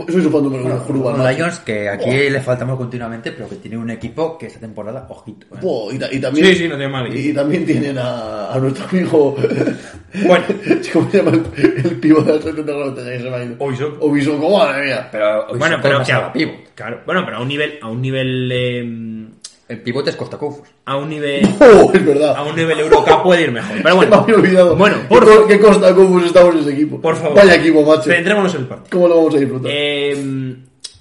Soy su fan número uno, Gruban. Los. Lions, que aquí le faltamos continuamente, pero que tiene un equipo que esta temporada, ojito. ¿eh? Buah, y, y también, Sí, sí, no tiene mal Y, también tienen a, a nuestro amigo. Bueno. ¿Cómo se llama el, el pivo de la 70 rebotes? Se me ha ido. Ovisoko. Ovisoko, madre mía. Pero hoy bueno, pero que pivo. Claro, bueno, pero a un nivel, a un nivel, eh, El pivote es Costa Cofus. a un nivel, Oh, es verdad. a un nivel Eurocup puede ir mejor. Pero Se me bueno, había olvidado. Bueno, ¿Qué, por, co- qué costa cómo estamos en ese equipo? por favor. Vaya equipo, macho. Centrémonos en el partido. ¿Cómo lo vamos a disfrutar? Eh,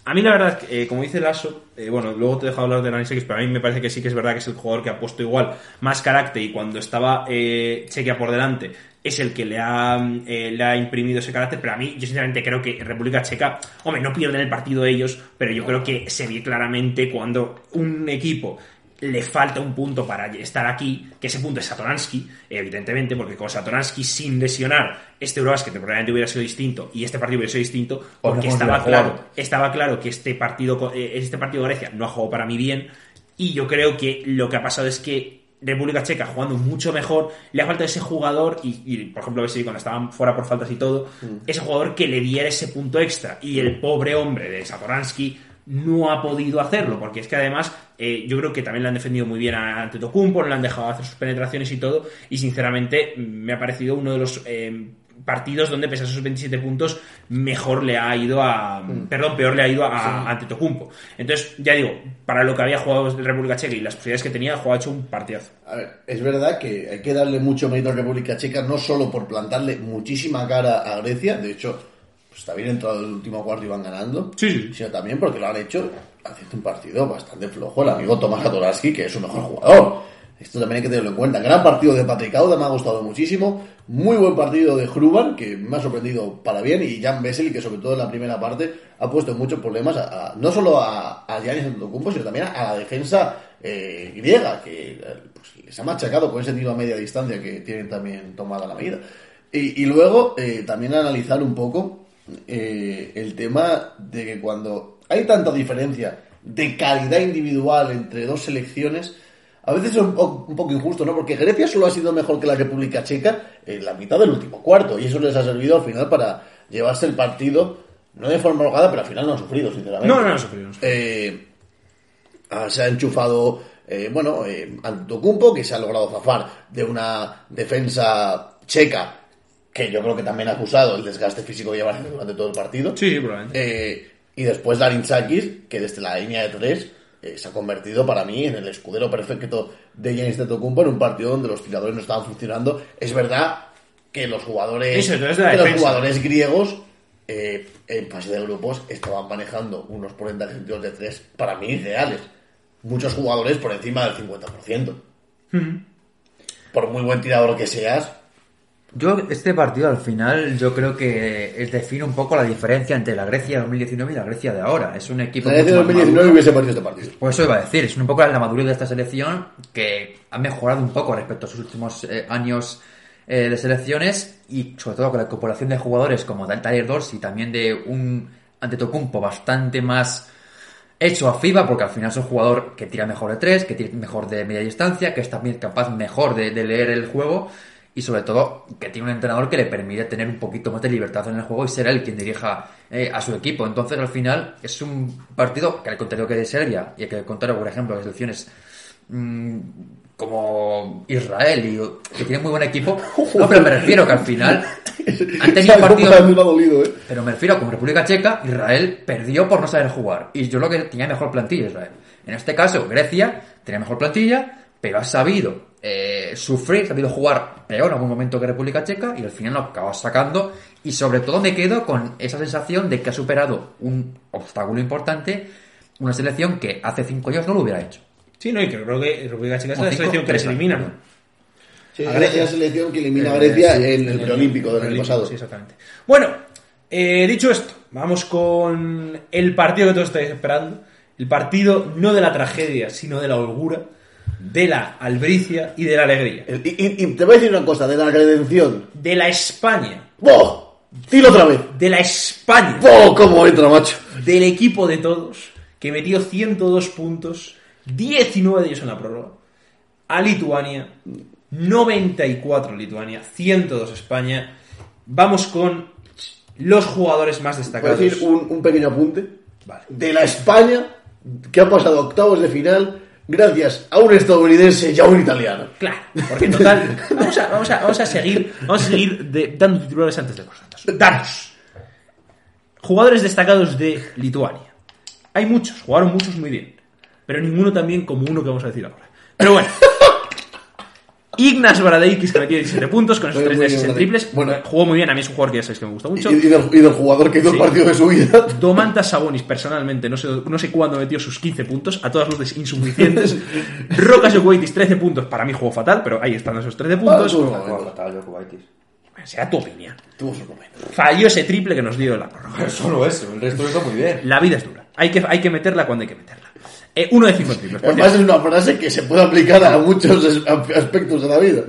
a mí la verdad, eh, como dice Lasso, eh, bueno, luego te dejo hablar de Nanisakis, pero a mí me parece que sí que es verdad que es el jugador que ha puesto igual más carácter y cuando estaba eh, Chequia por delante es el que le ha, eh, le ha imprimido ese carácter, pero a mí yo sinceramente creo que República Checa, hombre, no pierden el partido ellos, pero yo creo que se ve claramente cuando un equipo le falta un punto para estar aquí, que ese punto es Satoransky, evidentemente, porque con Satoransky sin lesionar, este Eurobasket probablemente hubiera sido distinto y este partido hubiera sido distinto, porque no estaba claro, estaba claro que este partido, eh, este partido de Grecia no ha jugado para mí bien, y yo creo que lo que ha pasado es que República Checa jugando mucho mejor, le ha faltado ese jugador, y, y, por ejemplo, Vesely cuando estaban fuera por faltas y todo, ese jugador que le diera ese punto extra, y el pobre hombre de Satoransky no ha podido hacerlo, porque es que además eh, yo creo que también le han defendido muy bien a Antetokounmpo, le han dejado hacer sus penetraciones y todo, y sinceramente mm, me ha parecido uno de los eh, partidos donde pese a esos 27 puntos mejor le ha ido a perdón, peor le ha ido a, a Antetokounmpo. Entonces, ya digo, para lo que había jugado de República Checa y las posibilidades que tenía, ha hecho un partidazo. A ver, es verdad que hay que darle mucho mérito a República Checa, no solo por plantarle muchísima cara a Grecia, de hecho, pues está bien entrado el último cuarto y van ganando, Sí, sí. sino también porque lo han hecho haciendo un partido bastante flojo el amigo Tomás Atoraski, que es su mejor jugador. Esto también hay que tenerlo en cuenta. Gran partido de Patrick Auda, me ha gustado muchísimo. Muy buen partido de Hruban, que me ha sorprendido para bien. Y Jan Vesely, que sobre todo en la primera parte ha puesto muchos problemas, a- a- no solo a, a Giannis Antetokounmpo, sino también a la defensa eh, griega, que eh, pues, les ha machacado con ese tiro a media distancia que tienen también tomada la medida. Y, y luego eh, también analizar un poco eh, el tema de que cuando hay tanta diferencia de calidad individual entre dos selecciones, a veces es un, po- un poco injusto, ¿no? Porque Grecia solo ha sido mejor que la República Checa en la mitad del último cuarto, y eso les ha servido al final para llevarse el partido, no de forma holgada, pero al final no han sufrido, sinceramente. No, no, no, sufrido, no sufrido. Eh, ah, se ha enchufado, eh, bueno, eh, Antetokounmpo, que se ha logrado zafar de una defensa checa, que yo creo que también ha acusado el desgaste físico que lleva durante todo el partido. Sí, probablemente. Eh, y después Larinchakis, que desde la línea de tres eh, se ha convertido para mí en el escudero perfecto de Giannis Antetokounmpo en un partido donde los tiradores no estaban funcionando. Es verdad que los jugadores, Eso, que los jugadores griegos eh, en fase de grupos estaban manejando unos porcentajes de tres para mí reales. Muchos jugadores por encima del 50%. Por muy buen tirador que seas, Yo, este partido al final, yo creo que es- define un poco la diferencia entre la Grecia de 2019 y la Grecia de ahora. Es un equipo. el mucho más 2019 maduro. hubiese este partido. Pues eso iba a decir, es un poco la madurez de esta selección que ha mejorado un poco respecto a sus últimos eh, años eh, de selecciones y sobre todo con la incorporación de jugadores como Tyler Dorsey y también de un Antetokounmpo bastante más hecho a FIBA porque al final es un jugador que tira mejor de tres, que tira mejor de media distancia, que es también capaz mejor de, de leer el juego y sobre todo que tiene un entrenador que le permite tener un poquito más de libertad en el juego y ser él quien dirija eh, a su equipo. Entonces al final es un partido que al contrario que de Serbia y que al contrario, por ejemplo, de selecciones mm, como Israel y que tiene muy buen equipo, no, pero me refiero que al final han tenido ¿Sabes cómo partidos dolido, eh? pero me refiero, como República Checa, Israel perdió por no saber jugar. Y yo lo que tenía mejor plantilla Israel. En este caso, Grecia tenía mejor plantilla, pero ha sabido eh, sufrir, ha sabido jugar peor en algún momento que República Checa y al final lo acaba sacando. Y sobre todo me quedo con esa sensación de que ha superado un obstáculo importante, una selección que hace cinco años no lo hubiera hecho. Sí, no, y que creo que República Checa es la selección que les elimina. ¿no? Sí, A es Grecia. la selección que elimina a Eh, Grecia sí, en el preolímpico del año pasado. Sí, exactamente. Bueno, eh, dicho esto, vamos con el partido que todos estáis esperando. El partido no de la tragedia, sino de la holgura, de la albricia y de la alegría. Y, y- y te voy a decir una cosa, de la redención. De la España. ¡Boh! Dilo otra vez. De la España. ¡Boh! ¿Cómo entra, macho? Del equipo de todos, que metió 102 puntos, 19 de ellos en la prórroga. A Lituania, 94 Lituania, 102 España. Vamos con los jugadores más Voy a destacados. decir un, un pequeño apunte. Vale. De la España que ha pasado octavos de final gracias a un estadounidense y a un italiano. Claro, porque en total, vamos a, vamos a, vamos a seguir, vamos a seguir de- dando titulares antes de los datos. Datos. Jugadores destacados de Lituania. Hay muchos, jugaron muchos muy bien, pero ninguno tan bien como uno que vamos a decir ahora. Pero bueno. Ignas Baradeikis, que metió 17 puntos con esos Muy 3 bien, de 6 en Baradeikis. triples. Bueno. jugó muy bien, a mí es un jugador que ya sabéis que me gusta mucho. y del, y del jugador que hizo Sí. el partido de su vida. Domantas Sabonis, personalmente, no sé, no sé cuándo metió sus 15 puntos, a todas luces insuficientes. Rocas Jokuaitis, 13 puntos, para mí jugó fatal, pero ahí están esos 13 puntos. Ah, fatal, Jokubaitis. Será tu opinión. Tuvo su momento. Falló ese triple que nos dio la prórroga. Solo eso, el resto lo hizo muy bien. La vida es dura. Hay que, hay que meterla cuando hay que meterla. Eh, uno de cinco triples. por Además es una frase que se puede aplicar a muchos aspectos de la vida.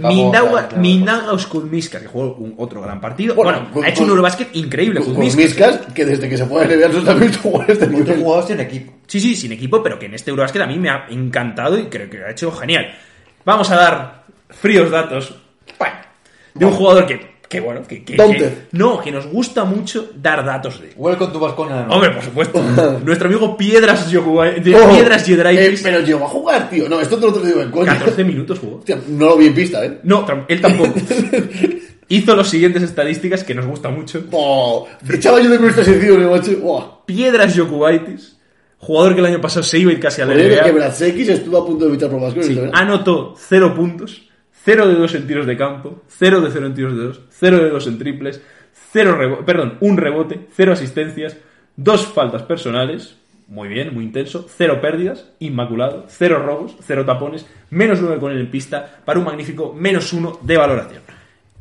Mindaugas Kuzmiskas, que jugó un, otro gran partido. Bueno, Bueno, con- ha hecho un Eurobasket increíble, Con Kuzmiskas. Que desde que se fue a NBA sus también jugó este nivel. jugadores sin equipo. Sí, sí, sin equipo, pero que en este Eurobasket a mí me ha encantado y creo que lo ha hecho genial. Vamos a dar fríos datos. Bueno, de un jugador que, que bueno, que, que- ¿Dónde? que- no, que nos gusta mucho dar datos de. Welcome to Vasconia. Hombre, por supuesto. Nuestro amigo Piedras de Oh, Piedras eh, pero llegó a jugar, tío. No, esto te lo digo en coña. 14 minutos jugó. Hostia, no lo vi en pista, ¿eh? No, él tampoco. Hizo las siguientes estadísticas que nos gusta mucho. Oh, echaba yo de sección, macho. Piedras Yokubaitis, jugador que el año pasado se iba a ir casi a la que NBA. Brazekis estuvo a punto de evitar por anotó 0 puntos, 0 de 2 en tiros de campo, 0 de 0 en tiros de 2, 0 de 2 en triples, 0 rebo- perdón, un rebote, 0 asistencias, 2 faltas personales, muy bien, muy intenso, 0 pérdidas, inmaculado, 0 robos, 0 tapones, menos 9 con él en pista, para un magnífico menos 1 de valoración.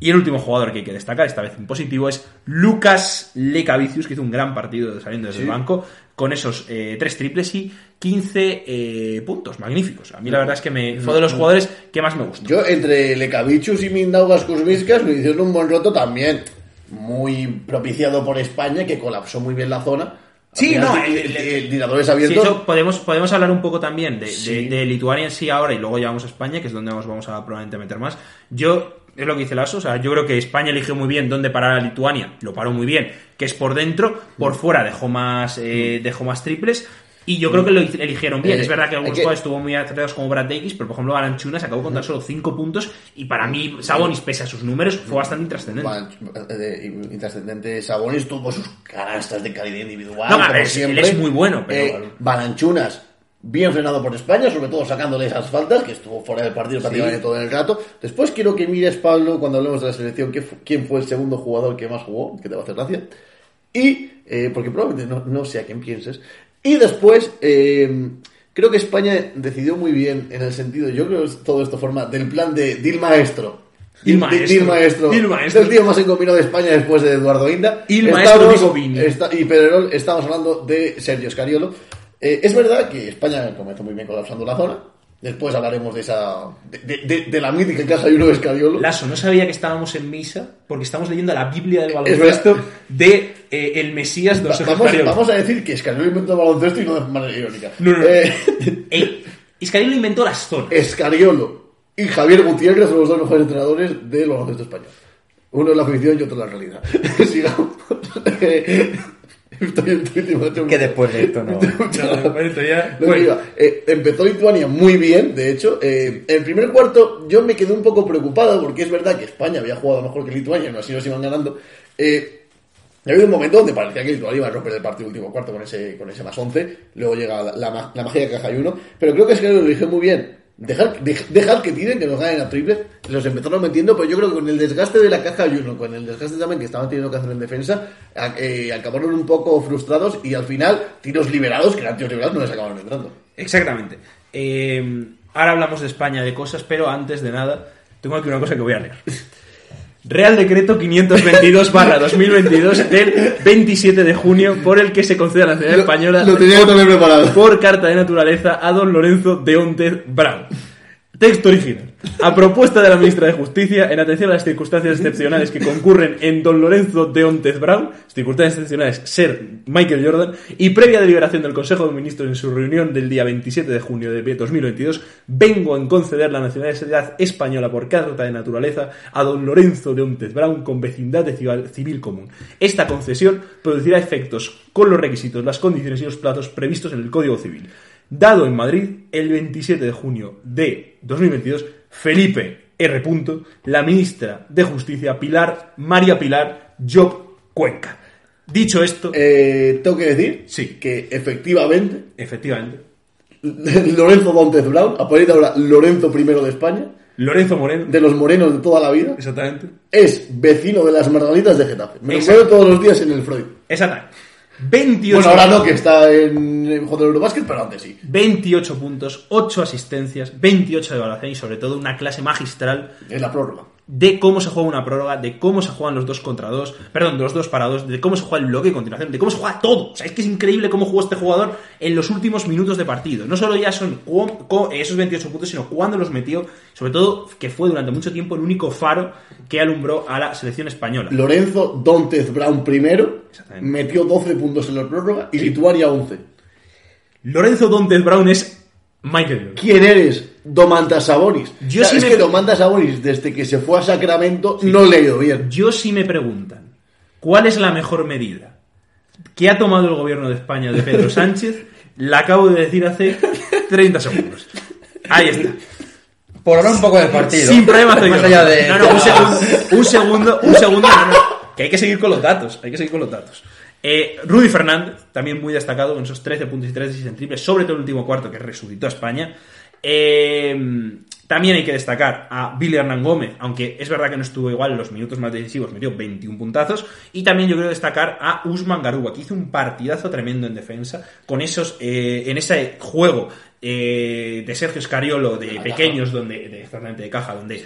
Y el último jugador que hay que destacar, esta vez en positivo, es Lucas Lecavicius, que hizo un gran partido saliendo desde el banco, con esos eh, tres triples y 15 eh, puntos magníficos. A mí la verdad es que me, fue de los jugadores que más me gustó. Yo, entre Lekavichus y Mindaugas Kuzmiskas, me hicieron un buen roto también. Muy propiciado por España, que colapsó muy bien la zona. Sí, no, el- el- el- tiradores Sí, abiertos. eso podemos, podemos hablar un poco también de, de- Sí. de Lituania en sí ahora y luego ya vamos a España, que es donde nos vamos a probablemente meter más. Yo, es lo que dice Lasso, o sea, yo creo que España eligió muy bien dónde parar a Lituania, lo paró muy bien, que es por dentro, por fuera dejó más, eh, dejó más triples. Y yo creo que lo eligieron bien. Eh, es verdad que algunos que- jugadores estuvo muy acertados como Brad Davis, pero por ejemplo Balanchunas acabó con tan solo 5 puntos y para mí Sabonis, pese a sus números, fue bastante intrascendente. Eh, intrascendente Sabonis tuvo sus canastas de calidad individual. No, como es- él siempre. es muy bueno, pero- Eh, Balanchunas, bien frenado por España, sobre todo sacándole esas faltas, que estuvo fuera del partido prácticamente todo el rato. Después quiero que mires, Pablo, cuando hablemos de la selección, quién fue el segundo jugador que más jugó, que te va a hacer gracia. Y, eh, porque probablemente no, no sé a quién pienses. Y después, eh, creo que España decidió muy bien en el sentido, yo creo que todo esto forma del plan de Dil Maestro. Dil Dil- Maestro. Dil Maestro. Dil Maestro. Es el tío más encomiado de España después de Eduardo Inda. Il Maestro Estamos- Vini. está- y Pedrerol, estamos hablando de Sergio Scariolo. Eh, es verdad que España comenzó muy bien colapsando la zona. Después hablaremos de esa. de, de- de- de la mítica caja y uno de Escariolo. Lazo, no sabía que estábamos en misa porque estamos leyendo la Biblia del Es baloncesto de eh, el Mesías de Sergio vamos, vamos a decir que Escariolo inventó el baloncesto y no de manera irónica. No, no, no. Eh, Escariolo inventó las zonas. Escariolo y Javier Gutiérrez son los dos mejores entrenadores del baloncesto español. Uno es la ficción y otro la realidad. Sigamos. Estoy en Twitter y me ha hecho Que después de esto no. Eh, empezó Lituania muy bien, de hecho. Eh, en el primer cuarto yo me quedé un poco preocupado porque es verdad que España había jugado mejor que Lituania, no así nos iban ganando. Eh, ha habido un momento donde parecía que Lituania iba a romper el partido último cuarto con ese, con ese más 11. Luego llega la, la, la magia de caja y uno. Pero creo que es que lo dije muy bien. Dejar, dej- dejar que tiren, que nos ganen a triple. Los empezaron metiendo, pero yo creo que con el desgaste de la caja y uno, con el desgaste también que estaban teniendo que hacer en defensa, eh, acabaron un poco frustrados y al final, tiros liberados, que eran tiros liberados, no les acabaron entrando. Exactamente. Eh, ahora hablamos de España, de cosas, pero antes de nada, tengo aquí una cosa que voy a leer. Real Decreto 522-2022 del 27 de junio, por el que se concede a la nacionalidad española Lo tenía tener preparado. por carta de naturaleza a don Lorenzo de Ontes Brown. Texto original. A propuesta de la ministra de Justicia, en atención a las circunstancias excepcionales que concurren en don Lorenzo de Ontes Brown, circunstancias excepcionales ser Michael Jordan, y previa deliberación del Consejo de Ministros en su reunión del día 27 de junio de 2022, vengo en conceder la nacionalidad española por carta de naturaleza a don Lorenzo de Ontes Brown con vecindad de civil común. Esta concesión producirá efectos con los requisitos, las condiciones y los plazos previstos en el Código Civil. Dado en Madrid el 27 de junio de 2022, Felipe R. Punto, la ministra de Justicia Pilar María Pilar Job Cuenca. Dicho esto, Eh, tengo que decir Sí. que efectivamente efectivamente, Lorenzo Montes Brown, a partir de ahora Lorenzo I de España, Lorenzo Moreno, de los morenos de toda la vida, exactamente, es vecino de las Margaritas de Getafe. Me lo veo todos los días en el Freud. exactamente. 28, Bueno, ahora no, que está en, en Joder Eurobasket, pero antes sí. 28 puntos, 8 asistencias, 28 de evaluación y sobre todo una clase magistral Es la prórroga. De cómo se juega una prórroga, de cómo se juegan los dos contra dos, perdón, los dos para dos, de cómo se juega el bloque de continuación, de cómo se juega todo. O sea, es que es increíble cómo jugó este jugador en los últimos minutos de partido. No solo ya son esos 28 puntos, sino cuándo los metió, sobre todo que fue durante mucho tiempo el único faro que alumbró a la selección española. Lorenzo Dontez Brown primero metió 12 puntos en la prórroga y Lituania 11. Lorenzo Dontes Brown es Michael. ¿Quién eres? Domantas Sabonis. Yo O sea, sí es me- que Domantas Sabonis, desde que se fue a Sacramento, no le ha ido bien. Yo sí me preguntan, ¿cuál es la mejor medida que ha tomado el gobierno de España de Pedro Sánchez? La acabo de decir hace 30 segundos. Ahí está. Por hablar un poco del partido. Sin problema estoy Más yo. allá de. No, no, un segundo, un segundo, un segundo, no, no, que hay que seguir con los datos, hay que seguir con los datos. Eh, Rudy Fernández, también muy destacado con esos 13 puntos y 3 de en triple, sobre todo el último cuarto que resucitó a España. Eh, también hay que destacar a Billy Hernán Gómez, aunque es verdad que no estuvo igual en los minutos más decisivos, metió 21 puntazos. Y también yo quiero destacar a Usman Garuba, que hizo un partidazo tremendo en defensa, con esos, eh, en ese juego eh, de Sergio Scariolo de pequeños, donde, de, exactamente de caja, donde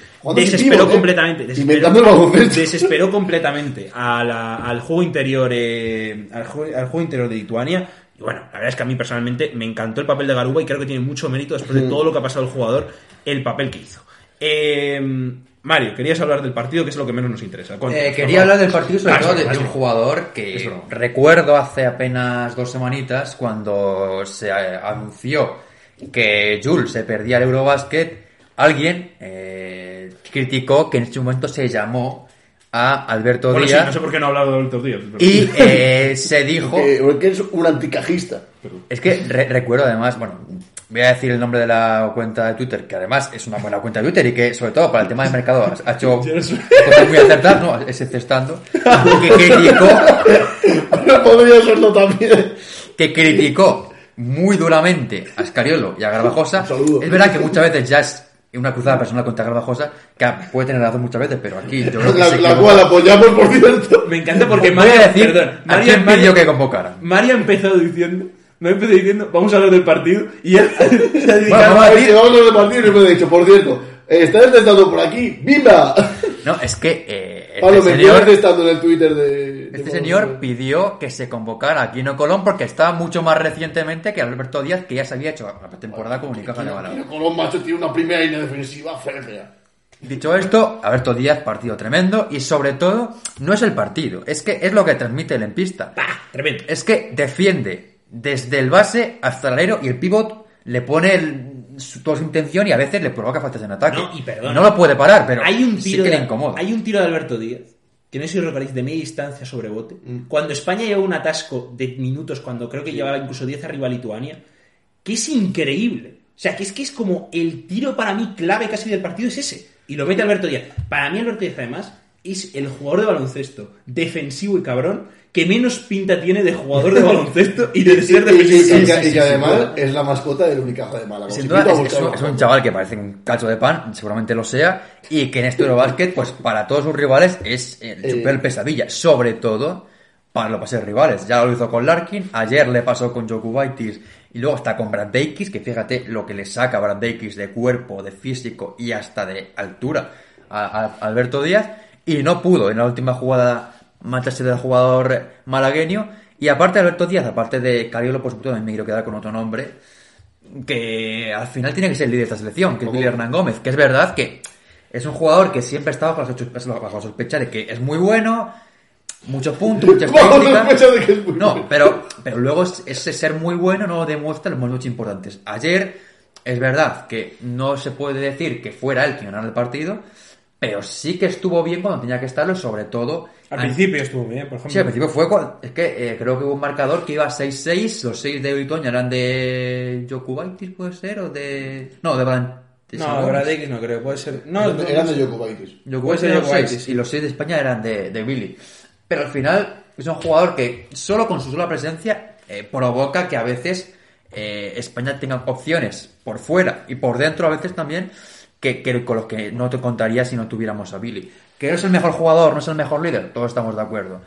desesperó ¿eh? completamente, desesperó, baloncesto. desesperó completamente a la- al juego interior, eh, al, juego, al juego interior de Lituania. Y bueno, la verdad es que a mí personalmente me encantó el papel de Garuba y creo que tiene mucho mérito después de todo lo que ha pasado el jugador, el papel que hizo. Eh, Mario, querías hablar del partido, que es lo que menos nos interesa. Eh, quería hablar del partido sobre Ah, todo de, un jugador que recuerdo hace apenas dos semanitas cuando se anunció que Jules se perdía el Eurobasket, alguien eh, criticó que en este momento se llamó a Alberto Bueno, sí, Díaz no sé por qué no he hablado de estos días. pero- y eh, se dijo... Porque, porque eres un anticajista. Es que re- recuerdo además, bueno, voy a decir el nombre de la cuenta de Twitter, que además es una buena cuenta de Twitter y que sobre todo para el tema de mercado ha hecho cosas muy acertadas, no, ese cestando, que criticó, No podría serlo también. que criticó muy duramente a Scariolo y a Garbajosa. Es verdad que muchas veces ya es una cruzada personal contra Garbajosa, que puede tener razón muchas veces, pero aquí yo creo que La, la cual apoyamos, por cierto. Me encanta porque Voy a Mario, decir perdón, a Mario, quién Mario- pidió que convocara. Mario ha empezado diciendo, no empezó diciendo, vamos a hablar del partido, y él se ha dedicado vamos a a decir- Llevamos los de partido y me he dicho, por cierto, eh, ¿estás intentando por aquí? ¡Viva! No, es que eh, Pablo, este señor, quedas estando en el Twitter de... de este Pablo señor Soler. pidió que se convocara a Quino Colón porque estaba mucho más recientemente que Alberto Díaz, que ya se había hecho la temporada con Unicaja de Málaga. Mira, Colón, macho, tiene una primera línea defensiva férrea. Dicho esto, Alberto Díaz, partido tremendo y sobre todo, no es el partido, es que es lo que transmite el en pista. ¡Pah! Tremendo. Es que defiende desde el base hasta el alero y el pivot le pone el- su- toda su intención y a veces le provoca faltas en ataque. No, y perdona. No lo puede parar, pero hay un sí tiro que le incomoda. hay un tiro de Alberto Díaz que no sé si recordáis de media distancia sobre bote cuando España lleva un atasco de minutos cuando creo que llevaba incluso 10 arriba a Lituania que es increíble o sea que es que es como el tiro para mí clave casi del partido es ese y lo mete Alberto Díaz para mí Alberto Díaz además es el jugador de baloncesto defensivo y cabrón que menos pinta tiene de jugador de baloncesto y de ser Y- y- que además es la mascota del Unicaja de Málaga. Sin duda, es, un, es chaval que parece un cacho de pan, seguramente lo sea, y que en este Eurobasket, pues para todos sus rivales es el Eh. super pesadilla, sobre todo para los pases rivales. Ya lo hizo con Larkin, ayer le pasó con Jokubaitis y luego hasta con Brad Davis, que fíjate lo que le saca Brad Davis de cuerpo, de físico y hasta de altura a, a Alberto Díaz, y no pudo en la última jugada matarse del jugador malagueño. Y aparte de Alberto Díaz, aparte de Cariolo, por supuesto, me quiero quedar con otro nombre, que al final tiene que ser el líder de esta selección, que es Hernán Gómez, que es verdad que es un jugador que siempre la sospecha, bajo la sospecha de que es muy bueno, muchos puntos, muchas muy No, pero, pero luego es- ese ser muy bueno no lo demuestra en los momentos importantes. Ayer es verdad que no se puede decir que fuera él quien ganara el partido, pero sí que estuvo bien cuando tenía que estarlo, sobre todo al principio estuvo bien por ejemplo Sí, al principio fue cuando- es que eh, creo que hubo un marcador que iba 6-6, los 6 de Britoña eran de Jokubaitis, puede ser, o de... No, de Valentín. no Brad Davis no creo puede ser no, no, Eran no de. Jokubaitis. Eran los Jokubaitis, y los 6 de España eran de, de Billy. Pero al final es un jugador que solo con su sola presencia eh, provoca que a veces eh, España tenga opciones por fuera y por dentro a veces también que, con los que no te contaría si no tuviéramos a Billy. Que no es el mejor jugador, no es el mejor líder, todos estamos de acuerdo.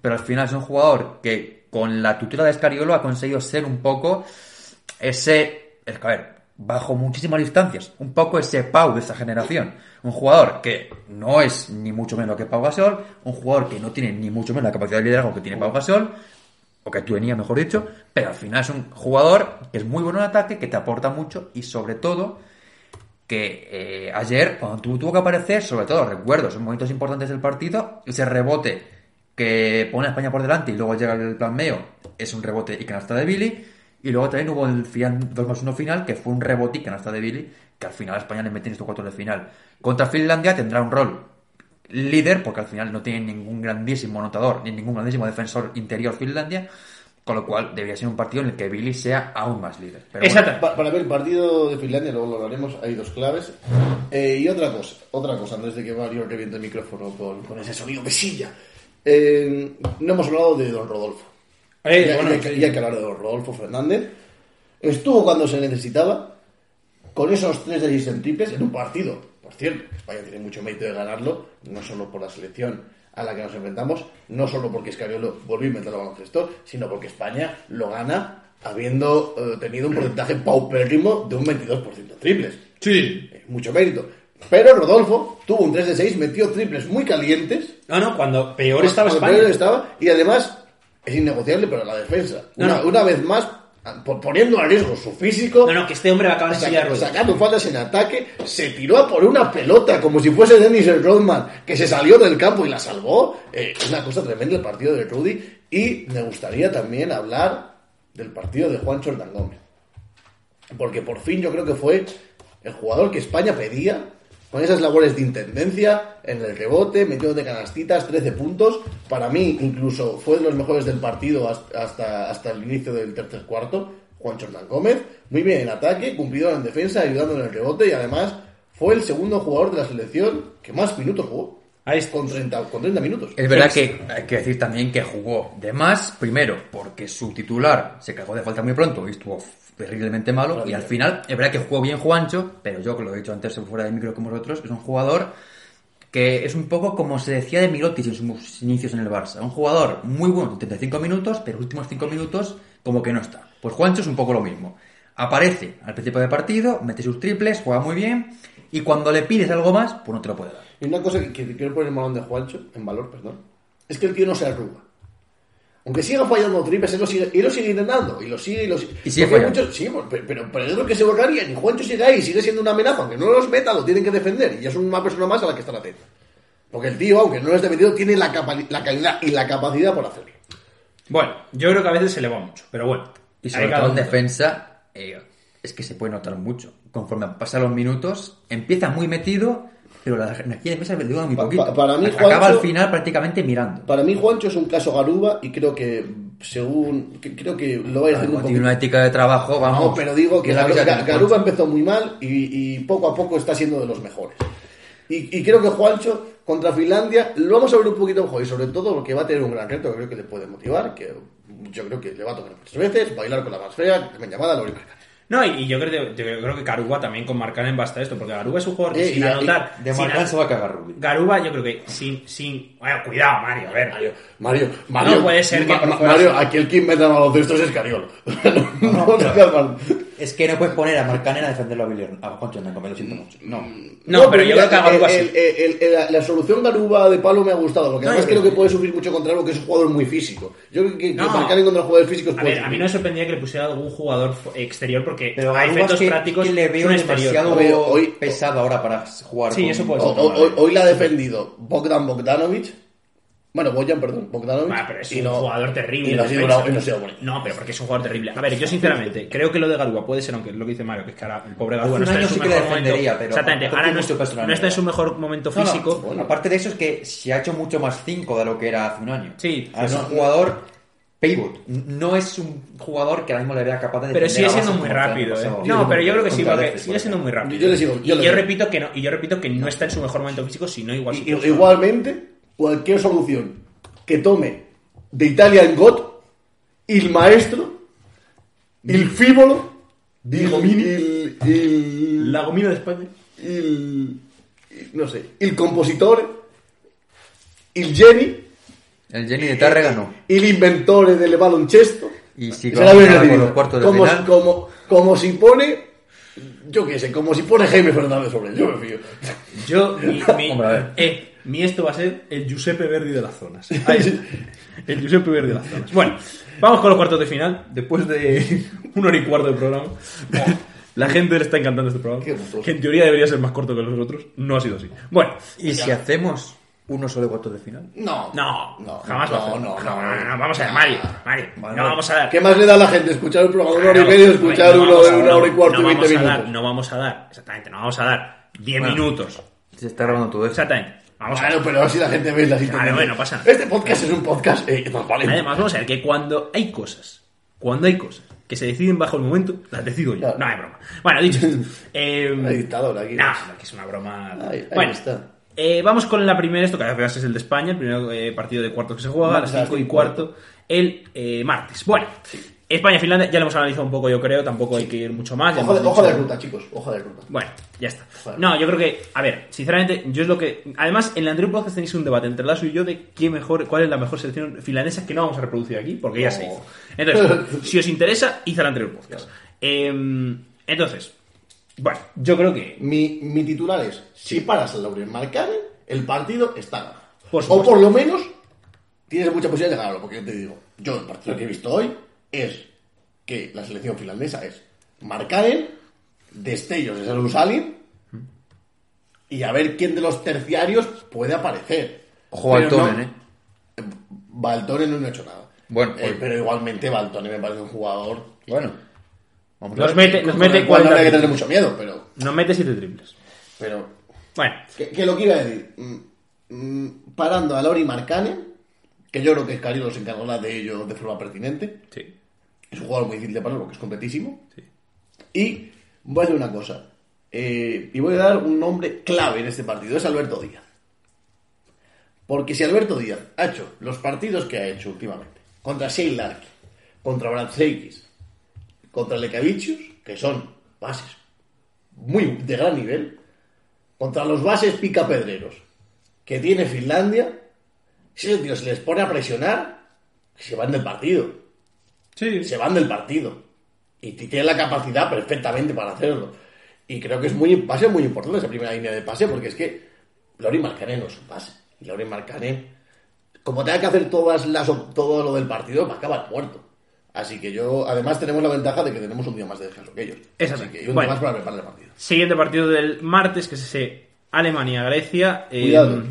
Pero al final es un jugador que con la tutora de Escariolo ha conseguido ser un poco ese, es que, a ver, bajo muchísimas distancias, un poco ese Pau de esta generación. Un jugador que no es ni mucho menos que Pau Gasol, un jugador que no tiene ni mucho menos la capacidad de liderazgo que tiene Pau Gasol, o que tenía, mejor dicho, pero al final es un jugador que es muy bueno en ataque, que te aporta mucho y sobre todo que eh, ayer, cuando tuvo, tuvo que aparecer, sobre todo recuerdo, son momentos importantes del partido, ese rebote que pone a España por delante y luego llega el planmeo, es un rebote y canasta de Billy, y luego también hubo el final 2 más 1 final, que fue un rebote y canasta de Billy, que al final España le mete en estos cuartos de final. Contra Finlandia tendrá un rol líder, porque al final no tiene ningún grandísimo anotador, ni ningún grandísimo defensor interior Finlandia, con lo cual debería ser un partido en el que Billy sea aún más líder. Pero bueno, Exacto. Pa- para ver el partido de Finlandia, luego lo hablaremos, hay dos claves. Eh, y otra cosa, otra cosa, antes de que Mario reviente el micrófono con, con ese sonido mesilla. Eh, no hemos hablado de Don Rodolfo. Eh, y, hay- bueno, y hay, que- y hay que hablar de Don Rodolfo Fernández. Estuvo cuando se necesitaba, con esos 3 de 6 en triples, en un partido. Por cierto, España tiene mucho mérito de ganarlo, no solo por la selección a la que nos enfrentamos, no solo porque Escariolo volvió a inventar el baloncesto, sino porque España lo gana habiendo eh, tenido un porcentaje paupérrimo de un 22% en triples. sí Eh, mucho mérito. Pero Rodolfo tuvo un 3 de 6, metió triples muy calientes. no no cuando peor estaba Cuando España peor estaba, y además es innegociable para la defensa. No, una, no. una vez más, poniendo a riesgo su físico, no no que este hombre va a acabar saca- sacando faltas en ataque, se tiró a por una pelota como si fuese Dennis el Rodman, que se salió del campo y la salvó. Eh, una cosa tremenda el partido de Rudy. Y me gustaría también hablar del partido de Juan Jordan Gómez. Porque por fin yo creo que fue el jugador que España pedía, con esas labores de intendencia, en el rebote, metiendo de canastitas, 13 puntos. Para mí, incluso fue de los mejores del partido hasta, hasta, el inicio del tercer cuarto. Juan Jordan Gómez, muy bien en ataque, cumplidor en defensa, ayudando en el rebote y además fue el segundo jugador de la selección que más minutos jugó. Ahí. Con 30, con 30 minutos. Es verdad que hay que decir también que jugó de más, primero, porque su titular se cagó de falta muy pronto y estuvo terriblemente malo, y al final, es verdad que jugó bien Juancho, pero yo, que lo he dicho antes fuera de micro como vosotros, es un jugador que es un poco como se decía de Mirotic en sus inicios en el Barça. Un jugador muy bueno en 75 minutos, pero los últimos 5 minutos como que no está. Pues Juancho es un poco lo mismo. Aparece al principio del partido, mete sus triples, juega muy bien, y cuando le pides algo más, pues no te lo puede dar. Y una cosa que, que quiero poner en balón de Juancho, en valor, perdón, es que el tío no se arruga. Aunque siga fallando triples, él lo sigue, él lo sigue intentando. Y lo sigue y lo sigue. Y sigue Porque hay fallando. muchos- sí, pero, pero, pero es lo que se borraría. Y Juancho sigue ahí, sigue siendo una amenaza. Aunque no los meta, lo tienen que defender. Y es una persona más a la que estar atenta. Porque el tío, aunque no es defendido, tiene la, capa- la calidad y la capacidad por hacerlo. Bueno, yo creo que a veces se le va mucho, pero bueno. Y sobre todo en defensa, eh, es que se puede notar mucho. Conforme pasan los minutos, empieza muy metido, pero la energía de le dura muy poquito. pa- para mí, Acaba Juancho- al final prácticamente mirando. Para mí, Juancho es un caso Garuba y creo que, según. que- creo que lo va a ir haciendo un Tiene poquito. una ética de trabajo, vamos. No, pero digo que Garuba empezó muy mal y, y poco a poco está siendo de los mejores. Y, y creo que Juancho contra Finlandia lo vamos a ver un poquito mejor y sobre todo porque va a tener un gran reto que creo que le puede motivar, que yo creo que le va a tocar tres veces, bailar con la más fea, que me llamada la Marcanen. No, y, y yo, creo, yo creo que Garuba también con Marcanen basta esto, porque Garuba es un jugador que Eh, sin y- anotar. De an- se va a cagar Rubí. Garuba, yo creo que sin. sin bueno, cuidado, Mario, a ver. Mario, Mario, Mario, No puede ser que Ma- Mario, sea- aquí el Kim meta baloncesto es Escariolo. no, no, hagas mal. Es que no puedes poner a Marcanen a defenderlo a Villar. A no, me lo siento mucho. No. No, pero yo creo que a Garuba el- sí. el- el- el- la, la solución Garuba de palo me ha gustado, porque No, además creo que puede sufrir mucho contra algo que es un jugador muy físico. Yo creo que, que No. Marcanen contra jugadores físicos A puede ver, a mí no me sorprendía que le pusiera algún jugador exterior porque Pero hay Garuba efectos que, prácticos que le veo demasiado A ver, hoy- pesado ahora para jugar. Sí, con- eso puede ser. o- hoy, hoy la ha defendido Bogdan Bogdanovic. Bueno, Boyan, perdón, Bogdanovic. Ah, pero es y un no- jugador terrible. Y no ha sido, defensa. una- y no. No, pero porque es un jugador terrible. A ver, yo sinceramente creo que lo de Garuba puede ser, aunque es lo que dice Mario, que es que ahora el pobre Hace no está en su mejor momento. pero Exactamente, ahora no, no está en su mejor momento físico. bueno, aparte de eso es que se ha hecho mucho más 5 de lo que era hace un año. Sí, es un jugador pivot. No es un jugador que ahora mismo le vea capaz de Pero sigue siendo muy rápido, ¿eh? No, pero yo creo que sí, porque sigue siendo muy rápido. Yo le sigo, yo y yo repito que no, y yo repito que no está en su mejor momento físico, sino igual. Igualmente, cualquier solución que tome de Italia en GOT, el maestro, el fívolo, Mini. il, il, La gomina de España. il- il- no sé, il compositore, il geni, El Jenny de Tárrega no. il inventore del baloncesto. Y si Será vamos bien a definido. con los cuartos de como, final. como, como si pone, yo qué sé, como si pone Jaime Fernández sobre él, yo me fío. Yo, mi, mi- Hombre, a ver. eh, mi esto va a ser el Giuseppe Verdi de las zonas. El Giuseppe Verdi de las zonas. Bueno, vamos con los cuartos de final. Después de una hora y cuarto de programa. La gente le está encantando este programa. Que en teoría debería ser más corto que los otros. No ha sido así. Bueno, ¿Y si hacemos uno solo de cuartos de final? No, no, no, jamás no, va a hacer. no, No, no, vamos a ver, Mario. Mario, no vamos a dar. ¿Qué más le da a la gente escuchar el programa de una hora y media o escuchar no uno de una hora y no- cuarto no y veinte vamos a dar- minutos? no vamos a dar, exactamente, no vamos a dar 10 Bueno. minutos. Se está grabando todo esto. Exactamente. Vamos a Claro, pero así la gente ve la situación. Claro, bueno, pasa nada. Este podcast es un podcast eh. Además, vamos a ver que cuando hay cosas, cuando hay cosas que se deciden bajo el momento, las decido yo. Claro. No hay broma. Bueno, dicho esto. eh, Hay dictador aquí. No, es una broma. Ahí- ahí bueno, está. eh, vamos con la primera, esto que además es el de España, el primer eh, partido de cuartos que se juega, a las Vamos a 5 y cuarto, el eh, martes. Bueno, España-Finlandia ya lo hemos analizado un poco, yo creo, tampoco hay que ir mucho más. Ojo de, ojo ruta, chicos. Ojo de ruta. bueno, ya está. Vale. No, yo creo que, a ver, sinceramente, yo es lo que. Además, en el anterior podcast tenéis un debate entre Lazo y yo de qué mejor, cuál es la mejor selección finlandesa que no vamos a reproducir aquí, porque ya se No. hizo. Entonces, si os interesa, id al anterior podcast. Em, entonces, bueno, yo creo que. Mi, mi titular es: si paras a Lauren Markkanen, el partido está ganado. O por lo menos tienes mucha posibilidad de ganarlo. Porque yo te digo, yo el partido que he visto hoy es que la selección finlandesa es Markkanen, destellos de Salus Salin y a ver quién de los terciarios puede aparecer. Ojo Pero al Tonen, no- ¿eh? Baltonen no ha hecho nada. Bueno, Eh, pues- pero igualmente Baltonen me parece un jugador. Bueno. Vamos a Nos ver. mete, nos mete cual no 40 hay que tener triples. mucho miedo, pero. Nos mete 7 triples. pero Bueno, que, que lo que iba a decir. mm, mm, parando a Lauri Markkanen, que yo creo que Escarillo se encargará de ello de forma pertinente. sí. Es un jugador muy difícil de parar porque es completísimo. Sí. Y voy a hacer una cosa. eh, y voy a dar un nombre clave en este partido. Es Alberto Díaz. Porque si Alberto Díaz ha hecho los partidos que ha hecho últimamente, contra Shane Larkin, contra Brad Seikis, contra Lekavicius, que son bases muy de gran nivel, contra los bases picapedreros que tiene Finlandia, si esos tíos se les pone a presionar, se van del partido Sí. se van del partido. Y tiene la capacidad perfectamente para hacerlo. Y creo que es muy, va a ser muy importante esa primera línea de pase, porque es que Laurie Marcané no es un pase. Y Laurie como tenga que hacer todas las, todo lo del partido, va a acabar muerto. Así que yo, además, tenemos la ventaja de que tenemos un día más de descanso que ellos. Exactamente. Así que un Bueno. día más para preparar el partido. Siguiente partido del martes, que es ese Alemania-Grecia. Eh, Cuidado.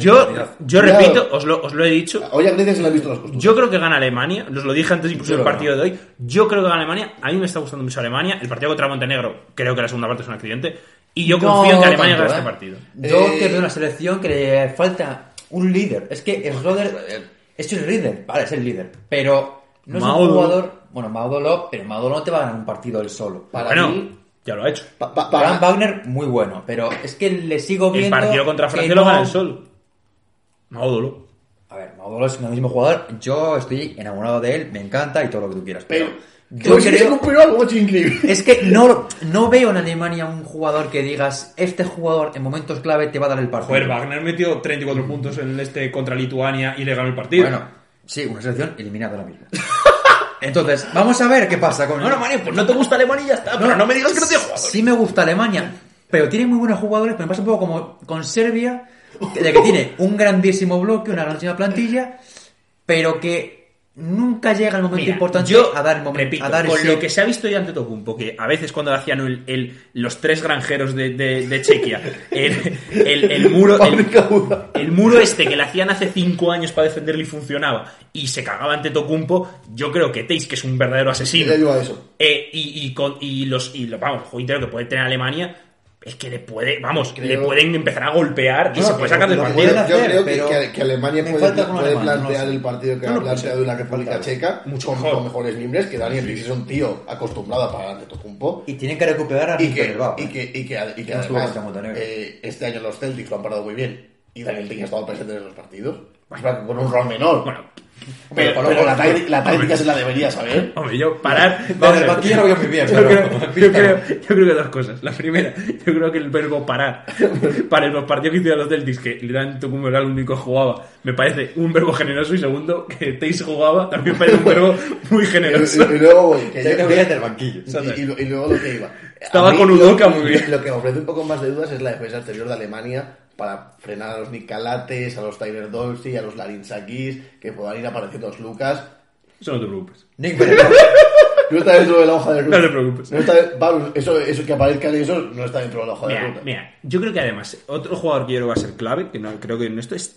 Yo, yo Cuidado. repito, os lo, os lo he dicho. Hoy a Grecia se le han visto las costumbres. Yo creo que gana Alemania, os lo dije antes incluso Yo del creo partido de hoy. Yo creo que gana Alemania. A mí me está gustando mucho Alemania. El partido contra Montenegro, creo que la segunda parte es un accidente. Y yo confío en que Alemania tanto, gane ¿eh? este partido. Yo Eh, que veo una selección que le falta un líder. Es que Schroeder es el líder, vale, es el líder. Pero no es Maudolo. un jugador. Bueno, Maudolo, pero Maudolo no te va a ganar un partido él solo. Para bueno, mí, ya lo ha hecho. pa- pa- Frank para, Wagner, muy bueno, pero es que le sigo El viendo. partido contra que Francia no- lo gana el sol. Maudolo. A ver, Maudolo es un mismo jugador. Yo estoy enamorado de él, me encanta y todo lo que tú quieras. pero, yo yo se creo. algo macho, increíble. Es que no, no veo en Alemania un jugador que digas, este jugador en momentos clave te va a dar el partido. Joder, Wagner metió 34 puntos en este contra Lituania y le ganó el partido. Bueno, sí, una selección eliminada ahora mismo. Entonces, vamos a ver qué pasa con no, no, Mario, pues no te gusta Alemania y ya está. pero no me digas que no te jugador. Sí me gusta Alemania, pero tiene muy buenos jugadores, pero me pasa un poco como con Serbia, de que tiene un grandísimo bloque, una grandísima plantilla, pero que nunca llega el momento Mira, importante yo a dar el momento, repito, a dar con ese- lo que se ha visto ya ante Tocumpo, que a veces cuando hacían el, el- los tres granjeros de, de- de Chequia, el, el- el muro, el, muro este que le hacían hace cinco años para defenderlo y funcionaba, y se cagaba ante Tocumpo, yo creo que Teis, que es un verdadero asesino, eh, y, y, con, y los, y lo- vamos, el juego que puede tener Alemania, es que le puede, vamos, Creo- le pueden empezar a golpear y No, se puede sacar del partido. hacer, yo creo que, pero que- que Alemania puede, Alemania, plantear sé. el partido que No, ha no, pues, planteado de la República. Checa Mucho con, mejor. con mejores miembros que Daniel Pix es un tío acostumbrado a ante Tocumpo Y tienen que recuperar a y Nico que, Bilbao, y ¿eh? que, y que, y que además eh, este año los Celtics lo han parado muy bien y Daniel Pix ha estado presente en esos partidos Es verdad que con un rol menor Bueno, pero, pero- pero la, la táctica se la debería saber Hombre, yo parar. Vamos el banquillo lo veo muy bien, Yo pero- creo, yo, creo, yo creo que dos cosas. La primera, yo creo que el verbo parar para los partidos que hicieron los Celtics, que era el único que jugaba, me parece un verbo generoso. Y segundo, que Teis jugaba, también parece un verbo muy y, generoso. y- y luego voy, que yo- que del banquillo. Y, y- y luego lo que iba. Estaba mí con Udoka muy bien. Lo que me ofrece un poco más de dudas es la defensa exterior de Alemania para frenar a los Nicalates, a los Tyler Dorsey, a los Larinsakis, que puedan ir apareciendo los Lucas. Eso no te preocupes. Nick No está dentro de la hoja de ruta. No te preocupes. No está, vamos, eso, eso que aparezcan esos no está dentro de la hoja de Mira, ruta. mira, yo creo que además, otro jugador que yo creo que va a ser clave, que no, creo que en esto es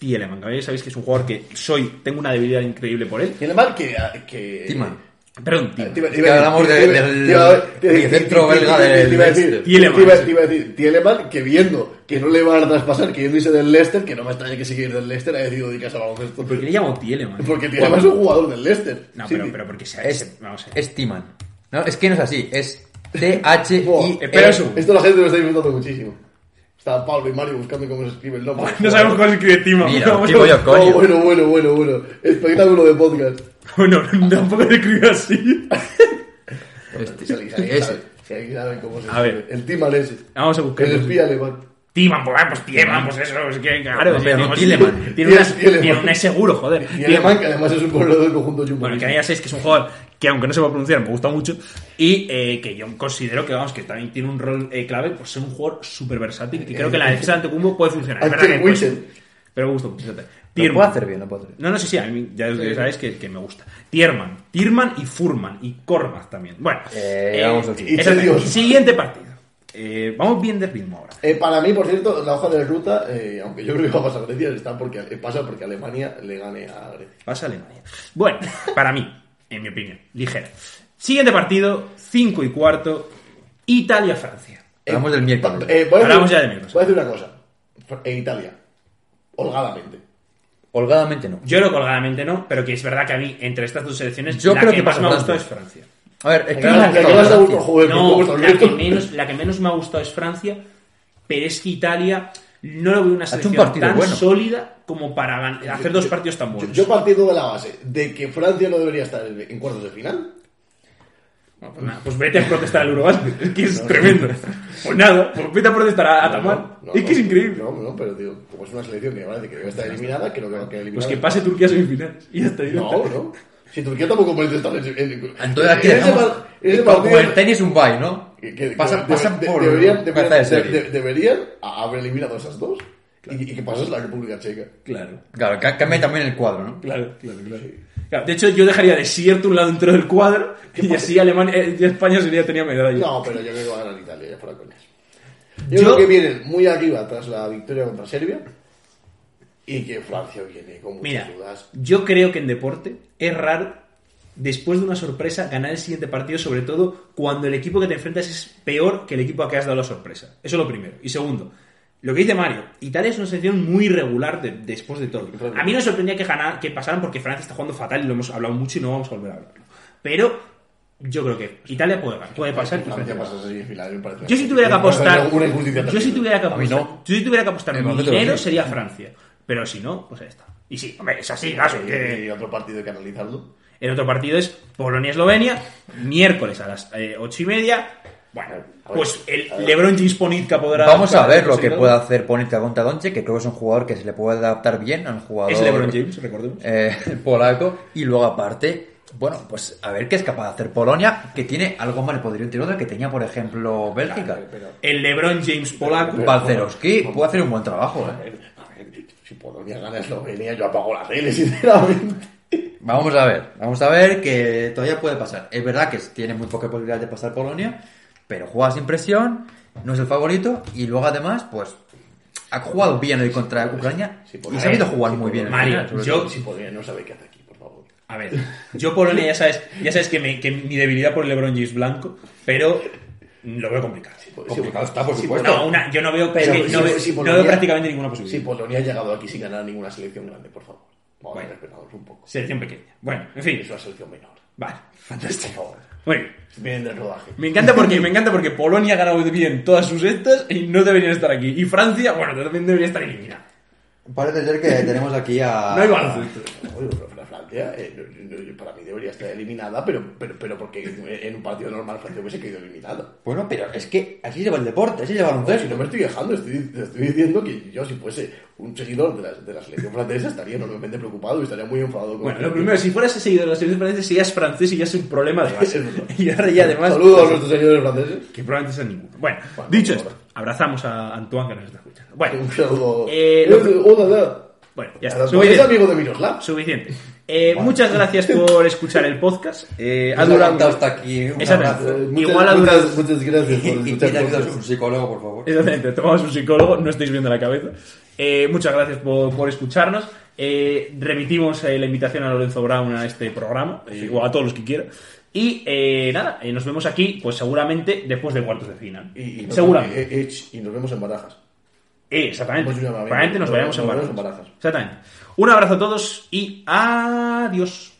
mí sabéis que es un jugador que soy, tengo una debilidad increíble por él. Tiene mal que. que Timan. Perdón, a hablamos del a- te- belga del te iba a decir- Leicester. Tielemans. te iba- te iba a decir, Tielemans, que viendo que no le van a traspasar, que yendo irse del Leicester, que no me extraña que siga ir del Leicester, ha decidido dedicarse al baloncesto. ¿Por qué le llamo Tielemann? Porque Tielemans es un jugador del Leicester. No, Sí, pero, porque Es, vamos a ver. es Timan. No, es que no es así, es T-H-I. Buah, espera un segundo. Esto la gente lo está disfrutando muchísimo. Está Pablo y Mario buscando cómo se escribe el nombre. No sabemos cómo se escribe Timo. Mira, a- Oh, coño. bueno, bueno, bueno, bueno. Espectáculo de podcast. Bueno, tampoco se escribe así. Este- ese. sabe- cómo se A ver. El Timan ese. Vamos a buscar. El espía alemán. Timan, pues, ah, pues Tielemans, pues eso, es que claro. No, pero no pues, Tielemans. Tiene una, Tielemans. tiene una seguro, joder. Y alemán, que además es un corredor del conjunto Jumbo. Bueno, que ya sabéis que es un jugador que aunque no se va a pronunciar me gusta mucho y eh, que yo considero que vamos que también tiene un rol eh, clave por ser un jugador súper versátil que creo que la defensa de Antetokounmpo puede funcionar. Es verdad Ante que, pues. Pero me gusta mucho. fíjate. Lo puedo hacer bien, lo puedo hacer bien. No, no, sí, sí, a mí ya sabéis que, que me gusta. Tierman, Tierman y Furman y Kormaz también. Bueno, Eh, vamos al siguiente. exacto. Dios. siguiente partido. Eh, vamos bien de ritmo ahora. Eh, para mí, por cierto, la hoja de ruta, eh, aunque yo creo que va a pasar Grecia, está porque, eh, pasa porque Alemania le gane a Grecia. Pasa Alemania. Bueno, para mí, en mi opinión, ligera. Siguiente partido, 5 y cuarto, Italia-Francia. Hablamos del miércoles. Eh, voy a Hablamos ya de miércoles. Voy a decir una cosa. En Italia, holgadamente. Holgadamente no. Yo no colgadamente no, pero que es verdad que a mí, entre estas dos selecciones, Yo la creo que, que más me ha Francia. gustado es Francia. A ver, es que que ha no vas a gustado buscar Francia. jugar, No, ¿cómo está la que, menos, la que menos me ha gustado es Francia, pero es que Italia no lo veo una hecho un selección partido tan bueno. sólida como para hacer dos partidos tan Yo, buenos. yo partiendo de la base de que Francia no debería estar en, en cuartos de final. Bueno, pues, nada, pues vete a protestar al Eurobasket, es que es tremendo. Pues nada, pues vete a protestar a, a Tamar. No, no, es que es no. increíble. No, no, pero digo, como es una selección que parece que debe estar eliminada, creo que va a quedar Pues eliminada. que pase Turquía a semifinales y ya está. No, no. Si Turquía tampoco merece estar en... en- Entonces aquí en ese como partido- el tenis un bye, ¿no? que- que- pasan que pasan de- por deberían, deberían, de- deberían haber eliminado esas dos y, y que pasas la República Checa. Claro. Claro, ca- cambia también el cuadro, ¿no? Claro, claro, claro. Claro, De hecho, yo dejaría desierto un lado entero del cuadro y así Alemania eh, y España sería tenía medalla. No, pero yo creo que va a ganar Italia, ya fuera coñas. Yo- Yo, creo que vienen muy arriba tras la victoria contra Serbia y que Francia viene con muchas Mira, dudas. yo creo que en deporte es raro, después de una sorpresa, ganar el siguiente partido, sobre todo cuando el equipo que te enfrentas es peor que el equipo a que has dado la sorpresa. Eso es lo primero. Y segundo, lo que dice Mario, Italia es una selección muy regular de- después de todo. A mí no me sorprendía que, ganar, que pasaran porque Francia está jugando fatal y lo hemos hablado mucho y no vamos a volver a hablarlo. Pero yo creo que Italia puede, ganar, puede pasar. Francia pasa a yo si tuviera que apostar, yo si tuviera que apostar, no. yo si tuviera que apostar mi dinero sería Francia. Pero si no, pues ahí está. Y sí, hombre, es así, claro. Y otro partido hay que analizarlo. El otro partido es Polonia-Eslovenia, miércoles a las eh, ocho y media. Bueno, pues el LeBron James Ponitka podrá. Vamos a ver lo que puede hacer Ponitka contra Donche, que creo que es un jugador que se le puede adaptar bien a un jugador Es LeBron James, recordemos. eh, polaco. Y luego aparte, bueno, pues a ver qué es capaz de hacer Polonia, que tiene algo más el poderío interior que tenía, por ejemplo, Bélgica. Pero, El LeBron James polaco. Balcerowski puede hacer un buen trabajo, a ¿eh? ver, a ver, si Polonia gana Eslovenia, yo apago la tele, sinceramente. Vamos a ver, vamos a ver que todavía puede pasar. Es verdad que tiene muy poca posibilidad de pasar Polonia, pero juega sin presión, no es el favorito y luego además, pues ha jugado bien hoy contra Ucrania Sí, y Polonia- ha sabido jugar sí, muy bien. en Mario, yo-. Si Polonia no sabe qué hace aquí, por favor. A ver, yo Polonia ya sabes, ya sabes que, me- que mi debilidad por el LeBron James blanco, pero lo veo complicado. Complicado está, por Sí, supuesto. No, una, yo no veo, Pero es que si- no, veo, si no Polonia- veo prácticamente ninguna Si posibilidad. Polonia ha llegado aquí sin ganar ninguna selección grande, por favor. Vamos Bueno. a un poco. Selección pequeña. Bueno, en fin. Es una selección menor. Vale, fantástico. Por favor. Muy bien. Vienen del rodaje. Me encanta porque me encanta porque Polonia ha ganado bien todas sus estas y no deberían estar aquí. Y Francia, bueno, también debería estar eliminada. Parece ser que tenemos aquí a... No hay baloncesto. Francia, eh, para mí debería estar eliminada, pero, pero, pero porque en un partido normal Francia hubiese quedado eliminada. Bueno, pero es que así lleva el deporte, así lleva el Si baloncesto. no me estoy dejando, estoy, estoy diciendo que yo, si fuese un seguidor de la, de la selección francesa, estaría enormemente preocupado y estaría muy enfadado con Bueno, lo primero, si fueras seguidor de la selección francesa, serías francés y ya es un problema de base. Y ahora ya además... Saludos a nuestros seguidores franceses. Que probablemente sea ninguno. Bueno, Bueno, dicho esto, abrazamos a Antoine que nos está escuchando. Bueno, Un saludo. Eh, lo- Eh, hola, bueno, ya Es está. es Suficiente. amigo de Miroslav. Suficiente. Eh, Muchas gracias por escuchar el podcast. Eh, ha Nos durado hasta aquí. Muchas- Igual ha durado- muchas, muchas gracias por Y escuchar ayuda a un psicólogo, por favor. Exactamente, tomamos un psicólogo, no estáis viendo la cabeza. Eh, muchas gracias por, por escucharnos. Eh, remitimos eh, la invitación a Lorenzo Brown a este programa, o a todos los que quiera. Y eh, nada, eh, nos vemos aquí, pues seguramente después de cuartos de final. Y, y nos- seguramente. eh, eh, y nos vemos en barajas. Eh, exactamente. Pues Probablemente nos vayamos en. Barajas. Exactamente. Un abrazo a todos y adiós.